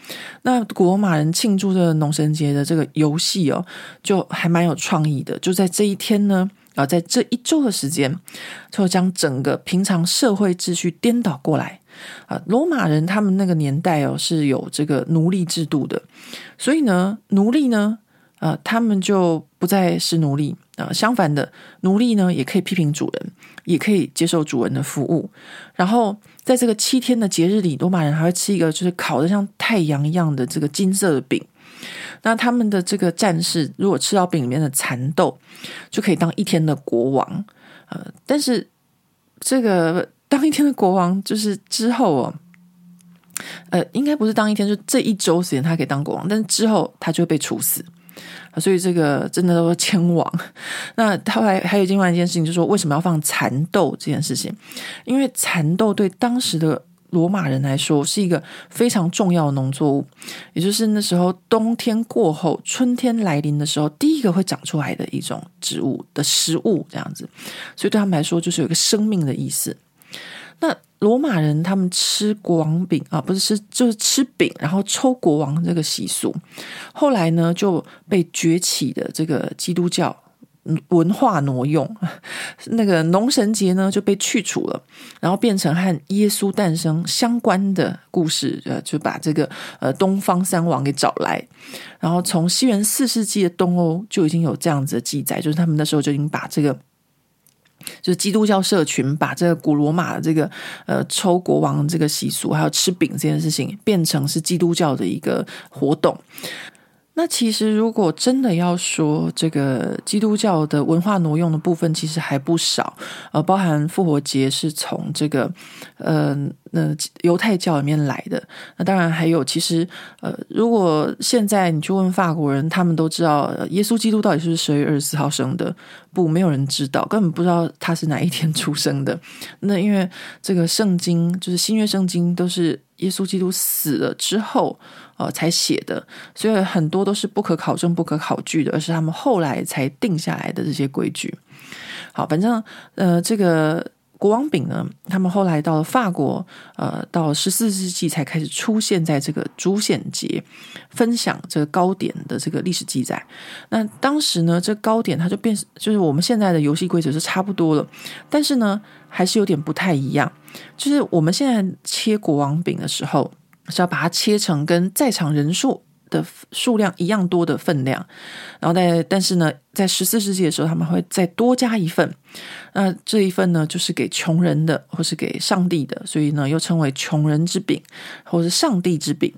那古罗马人庆祝这个农神节的这个游戏哦，就还蛮有创意的。就在这一天呢。然后在这一周的时间，就将整个平常社会秩序颠倒过来啊！罗马人他们那个年代哦，是有这个奴隶制度的，所以呢，奴隶呢，啊，他们就不再是奴隶啊。相反的，奴隶呢也可以批评主人，也可以接受主人的服务。然后在这个七天的节日里，罗马人还会吃一个就是烤的像太阳一样的这个金色的饼。那他们的这个战士，如果吃到饼里面的蚕豆，就可以当一天的国王。呃，但是这个当一天的国王，就是之后哦，呃，应该不是当一天，就这一周时间他可以当国王，但是之后他就会被处死。所以这个真的都是迁王。那后来还有另外一件事情，就是说为什么要放蚕豆这件事情？因为蚕豆对当时的罗马人来说是一个非常重要的农作物，也就是那时候冬天过后，春天来临的时候，第一个会长出来的一种植物的食物，这样子。所以对他们来说，就是有一个生命的意思。那罗马人他们吃国王饼啊，不是吃就是吃饼，然后抽国王这个习俗，后来呢就被崛起的这个基督教文化挪用，那个农神节呢就被去除了，然后变成和耶稣诞生相关的故事，呃，就把这个呃东方三王给找来，然后从西元四世纪的东欧就已经有这样子的记载，就是他们那时候就已经把这个。就是基督教社群把这个古罗马的这个呃抽国王这个习俗，还有吃饼这件事情，变成是基督教的一个活动。那其实如果真的要说这个基督教的文化挪用的部分，其实还不少，呃，包含复活节是从这个呃。那犹太教里面来的，那当然还有，其实呃，如果现在你去问法国人，他们都知道耶稣基督到底是十月二十四号生的？不，没有人知道，根本不知道他是哪一天出生的。那因为这个圣经，就是新约圣经，都是耶稣基督死了之后呃才写的，所以很多都是不可考证、不可考据的，而是他们后来才定下来的这些规矩。好，反正呃，这个。国王饼呢，他们后来到了法国，呃，到十四世纪才开始出现在这个主显节分享这个糕点的这个历史记载。那当时呢，这糕点它就变，就是我们现在的游戏规则是差不多了，但是呢，还是有点不太一样。就是我们现在切国王饼的时候，是要把它切成跟在场人数的数量一样多的分量，然后在但是呢，在十四世纪的时候，他们会再多加一份，那这一份呢，就是给穷人的，或是给上帝的，所以呢，又称为穷人之饼，或是上帝之饼。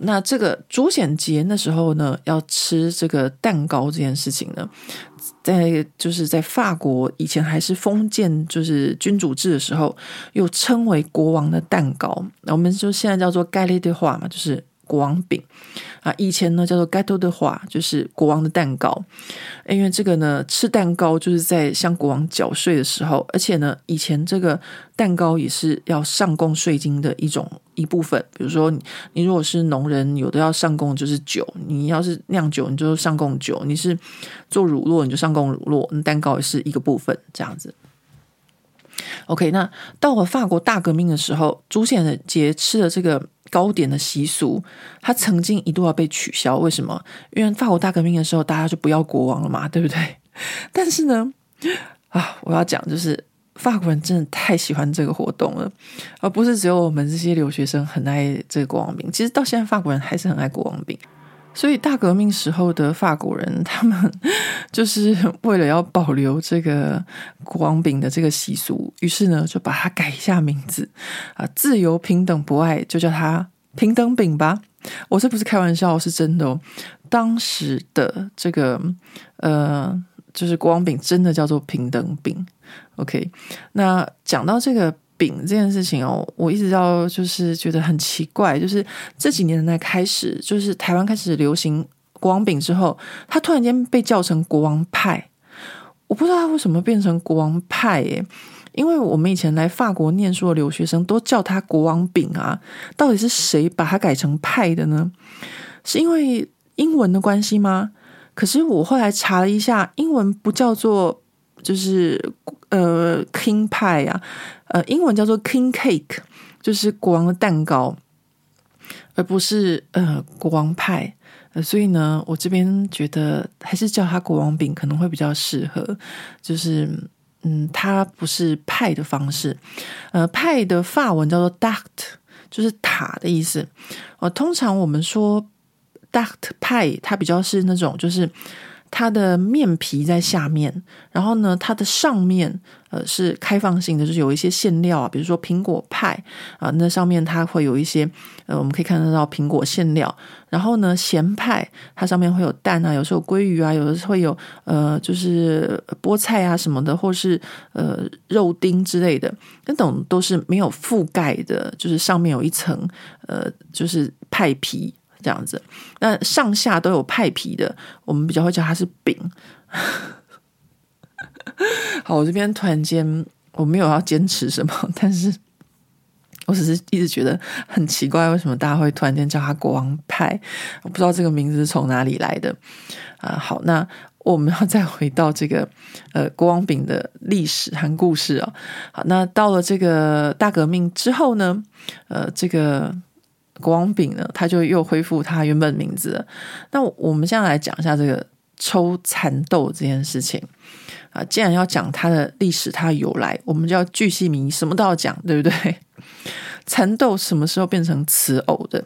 那这个主显节那时候呢，要吃这个蛋糕这件事情呢，在就是在法国以前还是封建就是君主制的时候，又称为国王的蛋糕，那我们就现在叫做盖利的话嘛，就是。国王饼啊，以前呢叫做 gâteau de roi，就是国王的蛋糕。因为这个呢，吃蛋糕就是在向国王缴税的时候，而且呢，以前这个蛋糕也是要上供税金的一种一部分。比如说你，你如果是农人，有的要上供就是酒，你要是酿酒，你就上供酒；你是做乳酪，你就上供乳酪。那蛋糕也是一个部分，这样子。OK，那到了法国大革命的时候，朱显节吃的这个糕点的习俗，它曾经一度要被取消。为什么？因为法国大革命的时候，大家就不要国王了嘛，对不对？但是呢，啊，我要讲就是法国人真的太喜欢这个活动了，而不是只有我们这些留学生很爱这个国王饼。其实到现在，法国人还是很爱国王饼。所以大革命时候的法国人，他们就是为了要保留这个国王饼的这个习俗，于是呢就把它改一下名字啊，自由、平等、博爱，就叫它平等饼吧。我这不是开玩笑，是真的哦。当时的这个呃，就是国王饼真的叫做平等饼。OK，那讲到这个。饼这件事情哦，我一直要就是觉得很奇怪，就是这几年来开始，就是台湾开始流行国王饼之后，它突然间被叫成国王派，我不知道它为什么变成国王派耶，因为我们以前来法国念书的留学生都叫它国王饼啊，到底是谁把它改成派的呢？是因为英文的关系吗？可是我后来查了一下，英文不叫做就是呃 King 派啊。呃，英文叫做 King Cake，就是国王的蛋糕，而不是呃国王派。呃，所以呢，我这边觉得还是叫它国王饼可能会比较适合。就是嗯，它不是派的方式。呃，派的法文叫做 duct，就是塔的意思。呃，通常我们说 duct 派，它比较是那种就是。它的面皮在下面，然后呢，它的上面呃是开放性的，就是有一些馅料啊，比如说苹果派啊，那上面它会有一些呃，我们可以看得到苹果馅料。然后呢，咸派它上面会有蛋啊，有时候鲑鱼啊，有的会有呃，就是菠菜啊什么的，或是呃肉丁之类的，那种都是没有覆盖的，就是上面有一层呃，就是派皮。这样子，那上下都有派皮的，我们比较会叫它是饼。好，我这边突然间我没有要坚持什么，但是 我只是一直觉得很奇怪，为什么大家会突然间叫他国王派？我不知道这个名字是从哪里来的啊、好，那我们要再回到这个呃国王饼的历史和故事、哦。好，那到了这个大革命之后呢，呃，这个。国王饼呢，它就又恢复它原本名字。那我们现在来讲一下这个抽蚕豆这件事情啊。既然要讲它的历史，它的由来，我们就要巨细靡，什么都要讲，对不对？蚕豆什么时候变成瓷藕的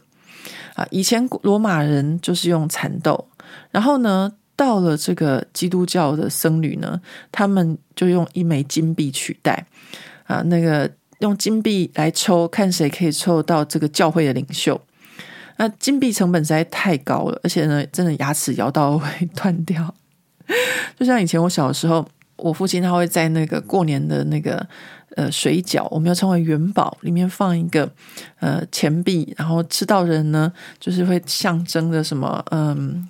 啊？以前罗马人就是用蚕豆，然后呢，到了这个基督教的僧侣呢，他们就用一枚金币取代啊，那个。用金币来抽，看谁可以抽到这个教会的领袖。那金币成本实在太高了，而且呢，真的牙齿咬到会 断掉。就像以前我小时候，我父亲他会在那个过年的那个呃水饺，我们要称为元宝，里面放一个呃钱币，然后吃到人呢，就是会象征着什么嗯。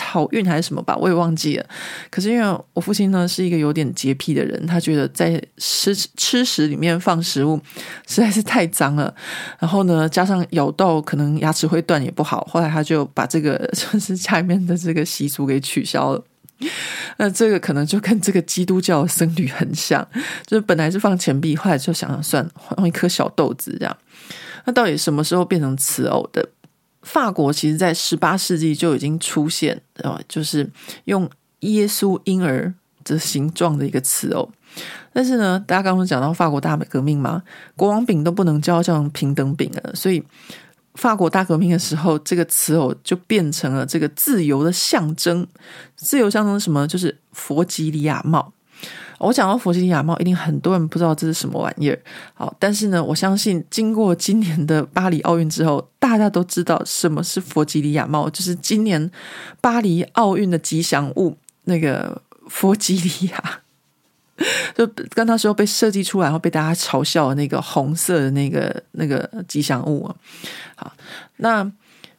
好运还是什么吧，我也忘记了。可是因为我父亲呢是一个有点洁癖的人，他觉得在吃吃食里面放食物实在是太脏了。然后呢，加上咬到可能牙齿会断也不好。后来他就把这个 就是家里面的这个习俗给取消了。那这个可能就跟这个基督教的僧侣很像，就是本来是放钱币，后来就想想算放一颗小豆子这样。那到底什么时候变成瓷偶的？法国其实，在十八世纪就已经出现，呃，就是用耶稣婴儿的形状的一个瓷偶。但是呢，大家刚刚讲到法国大革命嘛，国王饼都不能叫这样平等饼了，所以法国大革命的时候，这个瓷藕就变成了这个自由的象征。自由象征什么？就是佛吉里亚帽。我讲到佛吉里亚帽，一定很多人不知道这是什么玩意儿。好，但是呢，我相信经过今年的巴黎奥运之后，大家都知道什么是佛吉里亚帽，就是今年巴黎奥运的吉祥物那个佛吉里亚，就跟他说被设计出来后被大家嘲笑的那个红色的那个那个吉祥物。好，那。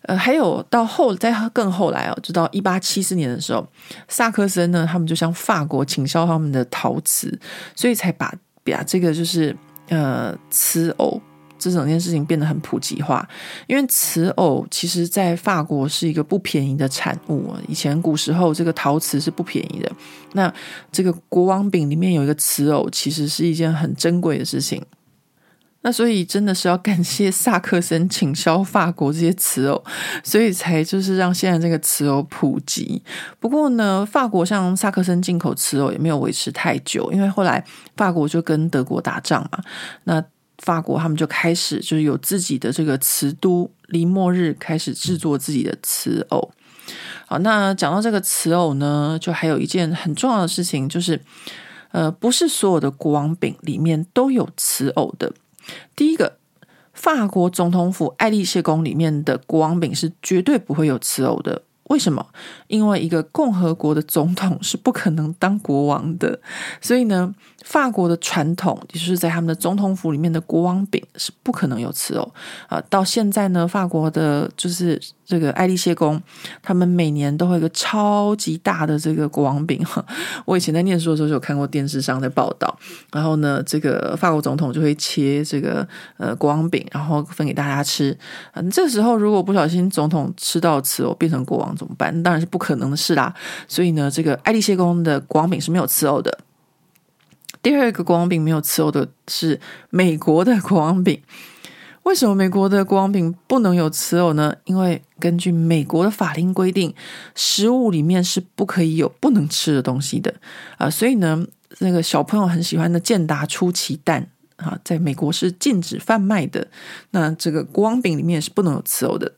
呃，还有到后再更后来哦，直到一八七四年的时候，萨克森呢，他们就向法国倾销他们的陶瓷，所以才把把这个就是呃瓷偶这整件事情变得很普及化。因为瓷偶其实在法国是一个不便宜的产物，以前古时候这个陶瓷是不便宜的。那这个国王饼里面有一个瓷偶，其实是一件很珍贵的事情。那所以真的是要感谢萨克森倾销法国这些瓷偶，所以才就是让现在这个瓷偶普及。不过呢，法国向萨克森进口瓷偶也没有维持太久，因为后来法国就跟德国打仗嘛。那法国他们就开始就是有自己的这个瓷都黎末日，开始制作自己的瓷偶。好，那讲到这个瓷偶呢，就还有一件很重要的事情，就是呃，不是所有的国王饼里面都有瓷偶的。第一个，法国总统府爱丽舍宫里面的国王饼是绝对不会有瓷偶的。为什么？因为一个共和国的总统是不可能当国王的，所以呢，法国的传统就是在他们的总统府里面的国王饼是不可能有吃哦啊。到现在呢，法国的就是这个爱丽谢宫，他们每年都会有一个超级大的这个国王饼。我以前在念书的时候就有看过电视上在报道，然后呢，这个法国总统就会切这个呃国王饼，然后分给大家吃。嗯，这时候如果不小心总统吃到瓷藕变成国王，怎么办？当然是不可能的事啦。所以呢，这个爱丽谢宫的国王饼是没有瓷藕的。第二个国王饼没有瓷藕的是美国的国王饼。为什么美国的国王饼不能有雌藕呢？因为根据美国的法令规定，食物里面是不可以有不能吃的东西的啊。所以呢，那个小朋友很喜欢的健达出奇蛋啊，在美国是禁止贩卖的。那这个国王饼里面是不能有雌藕的。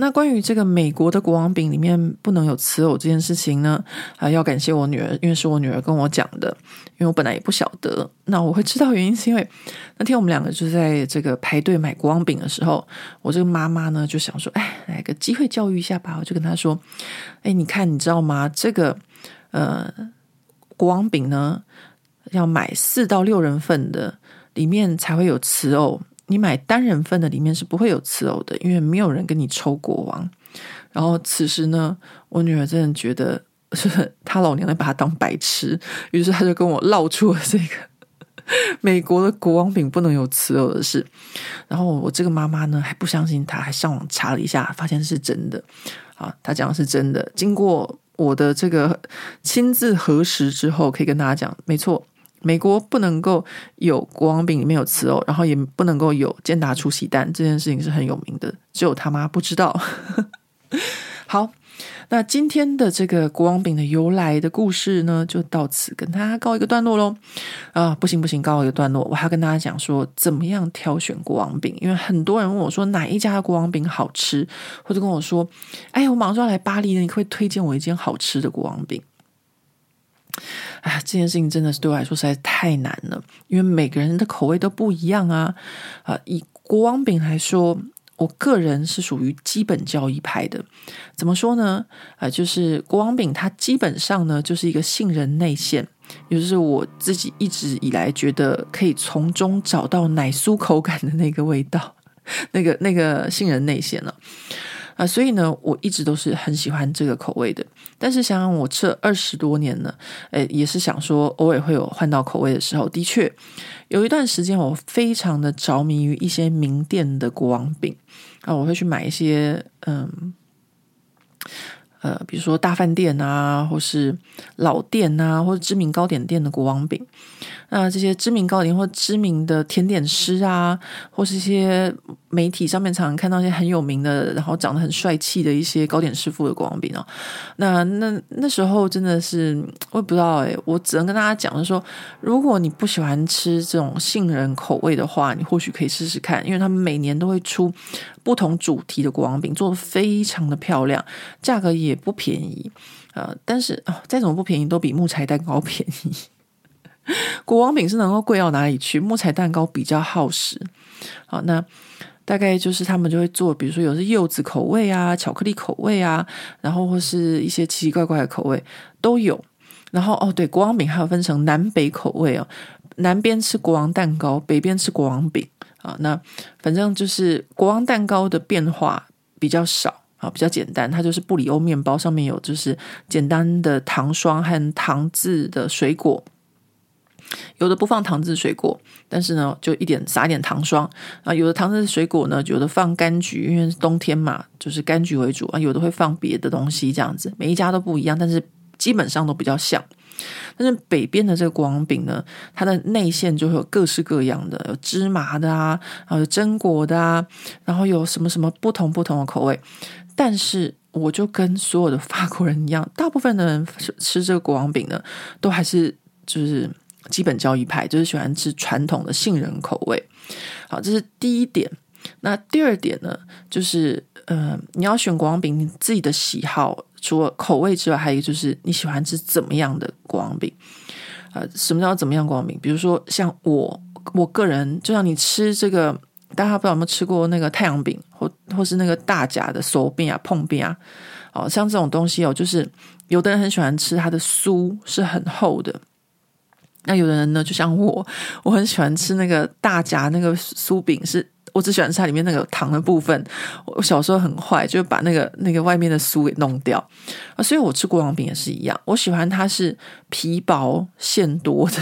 那关于这个美国的国王饼里面不能有瓷藕这件事情呢，啊，要感谢我女儿，因为是我女儿跟我讲的，因为我本来也不晓得。那我会知道原因是因为那天我们两个就在这个排队买国王饼的时候，我这个妈妈呢就想说，哎，来个机会教育一下吧，我就跟她说，哎，你看，你知道吗？这个呃国王饼呢，要买四到六人份的，里面才会有瓷藕。你买单人份的里面是不会有瓷藕的，因为没有人跟你抽国王。然后此时呢，我女儿真的觉得是她老娘在把她当白痴，于是她就跟我唠出了这个美国的国王饼不能有瓷藕的事。然后我这个妈妈呢还不相信她，还上网查了一下，发现是真的。啊，她讲的是真的。经过我的这个亲自核实之后，可以跟大家讲，没错。美国不能够有国王饼里面有瓷藕，然后也不能够有健达出席蛋，这件事情是很有名的，只有他妈不知道。好，那今天的这个国王饼的由来的故事呢，就到此跟大家告一个段落喽。啊，不行不行，告一个段落，我还要跟大家讲说怎么样挑选国王饼，因为很多人问我说哪一家的国王饼好吃，或者跟我说，哎，我马上就要来巴黎了，你可可以推荐我一间好吃的国王饼？啊，这件事情真的是对我来说实在太难了，因为每个人的口味都不一样啊。啊，以国王饼来说，我个人是属于基本教义派的。怎么说呢？啊，就是国王饼它基本上呢就是一个杏仁内馅，也就是我自己一直以来觉得可以从中找到奶酥口感的那个味道，那个那个杏仁内馅了。啊，啊所以呢，我一直都是很喜欢这个口味的。但是想想我吃了二十多年了，诶，也是想说，偶尔会有换到口味的时候。的确，有一段时间我非常的着迷于一些名店的国王饼啊，我会去买一些，嗯。呃，比如说大饭店啊，或是老店啊，或者知名糕点店的国王饼，那这些知名糕点或知名的甜点师啊，或是一些媒体上面常常看到一些很有名的，然后长得很帅气的一些糕点师傅的国王饼哦。那那那时候真的是我也不知道诶，我只能跟大家讲，就是说，如果你不喜欢吃这种杏仁口味的话，你或许可以试试看，因为他们每年都会出不同主题的国王饼，做得非常的漂亮，价格也不便宜，呃，但是哦，再怎么不便宜，都比木材蛋糕便宜。国王饼是能够贵到哪里去？木材蛋糕比较耗时。好，那大概就是他们就会做，比如说有是柚子口味啊，巧克力口味啊，然后或是一些奇奇怪怪的口味都有。然后哦，对，国王饼还有分成南北口味哦，南边吃国王蛋糕，北边吃国王饼啊。那反正就是国王蛋糕的变化比较少。啊，比较简单，它就是布里欧面包，上面有就是简单的糖霜和糖渍的水果，有的不放糖渍水果，但是呢，就一点撒一点糖霜啊。有的糖渍水果呢，有的放柑橘，因为冬天嘛，就是柑橘为主啊。有的会放别的东西，这样子，每一家都不一样，但是基本上都比较像。但是北边的这个国王饼呢，它的内馅就会有各式各样的，有芝麻的啊，然后有榛果的啊，然后有什么什么不同不同的口味。但是我就跟所有的法国人一样，大部分的人吃这个国王饼呢，都还是就是基本教义派，就是喜欢吃传统的杏仁口味。好，这是第一点。那第二点呢，就是呃，你要选国王饼，你自己的喜好除了口味之外，还有一个就是你喜欢吃怎么样的国王饼？呃，什么叫怎么样国王饼？比如说像我，我个人，就像你吃这个。大家不知道有没有吃过那个太阳饼，或或是那个大甲的手饼啊、碰饼啊，哦，像这种东西哦，就是有的人很喜欢吃它的酥是很厚的，那有的人呢，就像我，我很喜欢吃那个大夹那个酥饼，是我只喜欢吃它里面那个糖的部分。我小时候很坏，就把那个那个外面的酥给弄掉啊，所以我吃国王饼也是一样，我喜欢它是皮薄馅多的。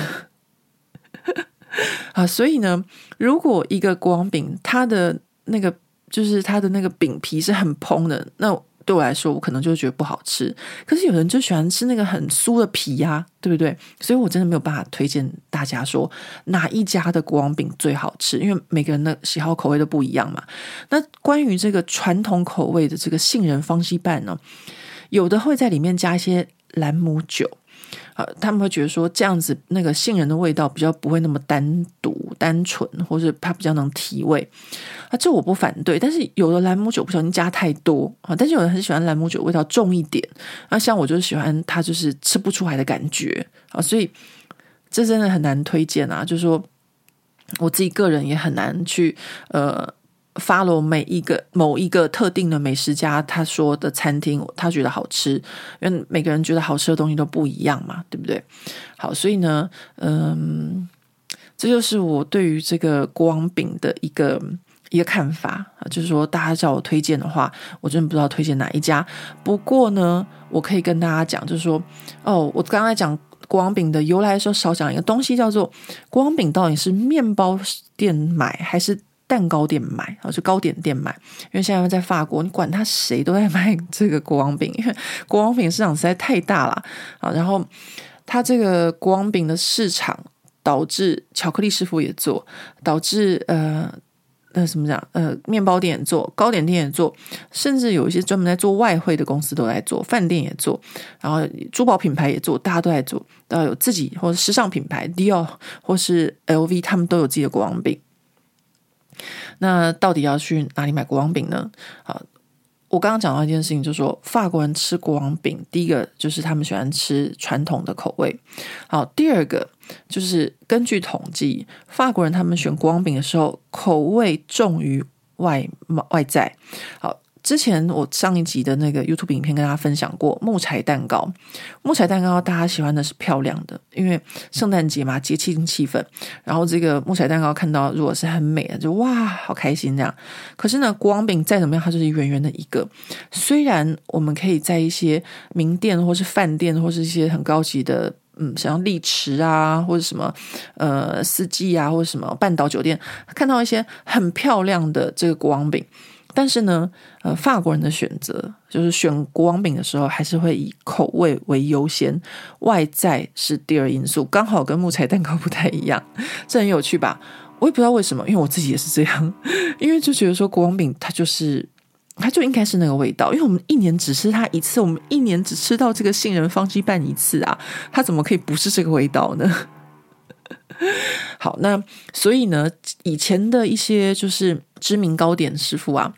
啊，所以呢，如果一个国王饼，它的那个就是它的那个饼皮是很蓬的，那对我来说，我可能就觉得不好吃。可是有人就喜欢吃那个很酥的皮呀，对不对？所以我真的没有办法推荐大家说哪一家的国王饼最好吃，因为每个人的喜好口味都不一样嘛。那关于这个传统口味的这个杏仁方西拌呢，有的会在里面加一些兰姆酒。呃，他们会觉得说这样子那个杏仁的味道比较不会那么单独、单纯，或者它比较能提味。啊，这我不反对，但是有的兰姆酒不小心加太多啊，但是有人很喜欢兰姆酒味道重一点。那像我就是喜欢它就是吃不出来的感觉啊，所以这真的很难推荐啊。就是说我自己个人也很难去呃。Follow 每一个某一个特定的美食家，他说的餐厅，他觉得好吃，因为每个人觉得好吃的东西都不一样嘛，对不对？好，所以呢，嗯，这就是我对于这个国王饼的一个一个看法啊，就是说大家叫我推荐的话，我真的不知道推荐哪一家。不过呢，我可以跟大家讲，就是说，哦，我刚才讲国王饼的由来的时候，少讲一个东西，叫做国王饼到底是面包店买还是？蛋糕店买，或是糕点店买，因为现在在法国，你管他谁都在卖这个国王饼，因为国王饼市场实在太大了啊。然后，他这个国王饼的市场导致巧克力师傅也做，导致呃呃什么讲呃面包店也做，糕点店也做，甚至有一些专门在做外汇的公司都在做，饭店也做，然后珠宝品牌也做，大家都在做，都要有自己或者时尚品牌 Dior 或是 LV，他们都有自己的国王饼。那到底要去哪里买国王饼呢？啊，我刚刚讲到一件事情，就是说法国人吃国王饼，第一个就是他们喜欢吃传统的口味。好，第二个就是根据统计，法国人他们选国王饼的时候，口味重于外外在。好。之前我上一集的那个 YouTube 影片跟大家分享过木材蛋糕，木材蛋糕大家喜欢的是漂亮的，因为圣诞节嘛，节庆气氛。然后这个木材蛋糕看到如果是很美的，就哇，好开心这样。可是呢，国王饼再怎么样，它就是圆圆的一个。虽然我们可以在一些名店或是饭店或是一些很高级的，嗯，像丽池啊，或者什么呃四季啊，或者什么半岛酒店，看到一些很漂亮的这个国王饼。但是呢，呃，法国人的选择就是选国王饼的时候，还是会以口味为优先，外在是第二因素。刚好跟木材蛋糕不太一样，这很有趣吧？我也不知道为什么，因为我自己也是这样，因为就觉得说国王饼它就是，它就应该是那个味道，因为我们一年只吃它一次，我们一年只吃到这个杏仁方剂拌一次啊，它怎么可以不是这个味道呢？好，那所以呢，以前的一些就是知名糕点师傅啊，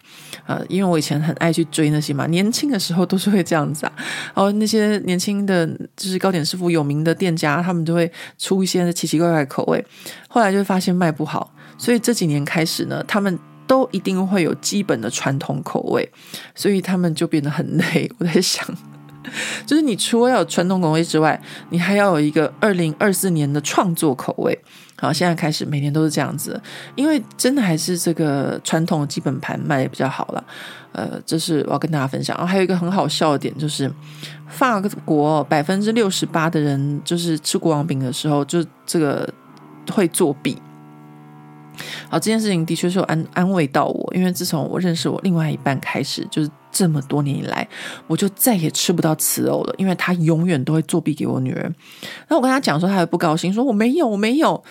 呃，因为我以前很爱去追那些嘛，年轻的时候都是会这样子啊。然后那些年轻的就是糕点师傅有名的店家，他们都会出一些奇奇怪怪的口味。后来就发现卖不好，所以这几年开始呢，他们都一定会有基本的传统口味，所以他们就变得很累。我在想。就是你除了有传统口味之外，你还要有一个二零二四年的创作口味。好，现在开始每年都是这样子，因为真的还是这个传统的基本盘卖的比较好了。呃，这是我要跟大家分享。然后还有一个很好笑的点，就是法国百分之六十八的人就是吃国王饼的时候，就这个会作弊。好，这件事情的确是有安安慰到我，因为自从我认识我另外一半开始，就是。这么多年以来，我就再也吃不到瓷藕了，因为他永远都会作弊给我女儿。那我跟他讲说，他还不高兴，说我没有，我没有。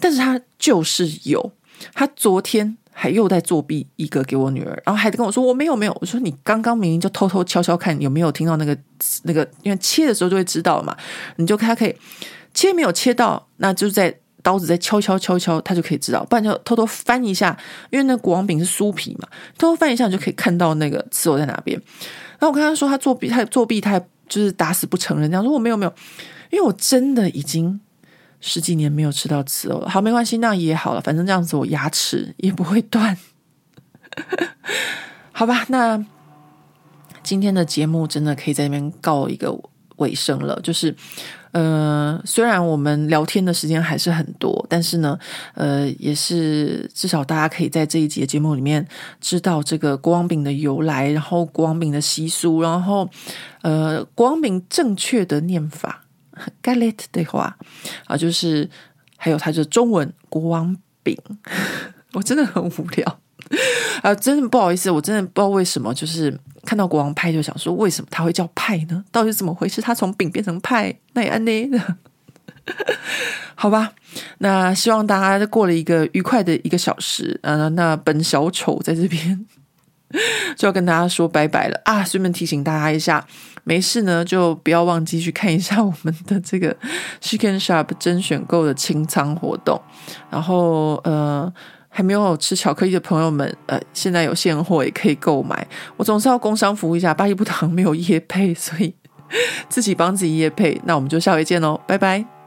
但是他就是有，他昨天还又在作弊一个给我女儿，然后还跟我说我没有没有。我说你刚刚明明就偷偷悄悄看有没有听到那个那个，因为切的时候就会知道嘛，你就看他可以切没有切到，那就在。刀子在敲敲敲敲，他就可以知道，不然就偷偷翻一下，因为那国王饼是酥皮嘛，偷偷翻一下你就可以看到那个瓷藕在哪边。然后我跟他说他作弊，他作弊，他就是打死不承认，这样说我没有没有，因为我真的已经十几年没有吃到瓷藕了。好，没关系，那也好了，反正这样子我牙齿也不会断。好吧，那今天的节目真的可以在那边告一个尾声了，就是。呃，虽然我们聊天的时间还是很多，但是呢，呃，也是至少大家可以在这一集的节目里面知道这个国王饼的由来，然后国王饼的习俗，然后呃，国王饼正确的念法 g a l e t 的话啊，就是还有它的中文国王饼，我真的很无聊。啊，真的不好意思，我真的不知道为什么，就是看到国王派就想说，为什么他会叫派呢？到底是怎么回事？他从饼变成派，那也安呢？好吧，那希望大家过了一个愉快的一个小时。啊，那本小丑在这边 就要跟大家说拜拜了啊！顺便提醒大家一下，没事呢就不要忘记去看一下我们的这个 Chic and Shop 甄选购的清仓活动。然后呃，还没有吃巧克力的朋友们，呃，现在有现货也可以购买。我总是要工商服务一下，巴黎布糖没有叶配，所以自己帮自己叶配。那我们就下回见喽，拜拜。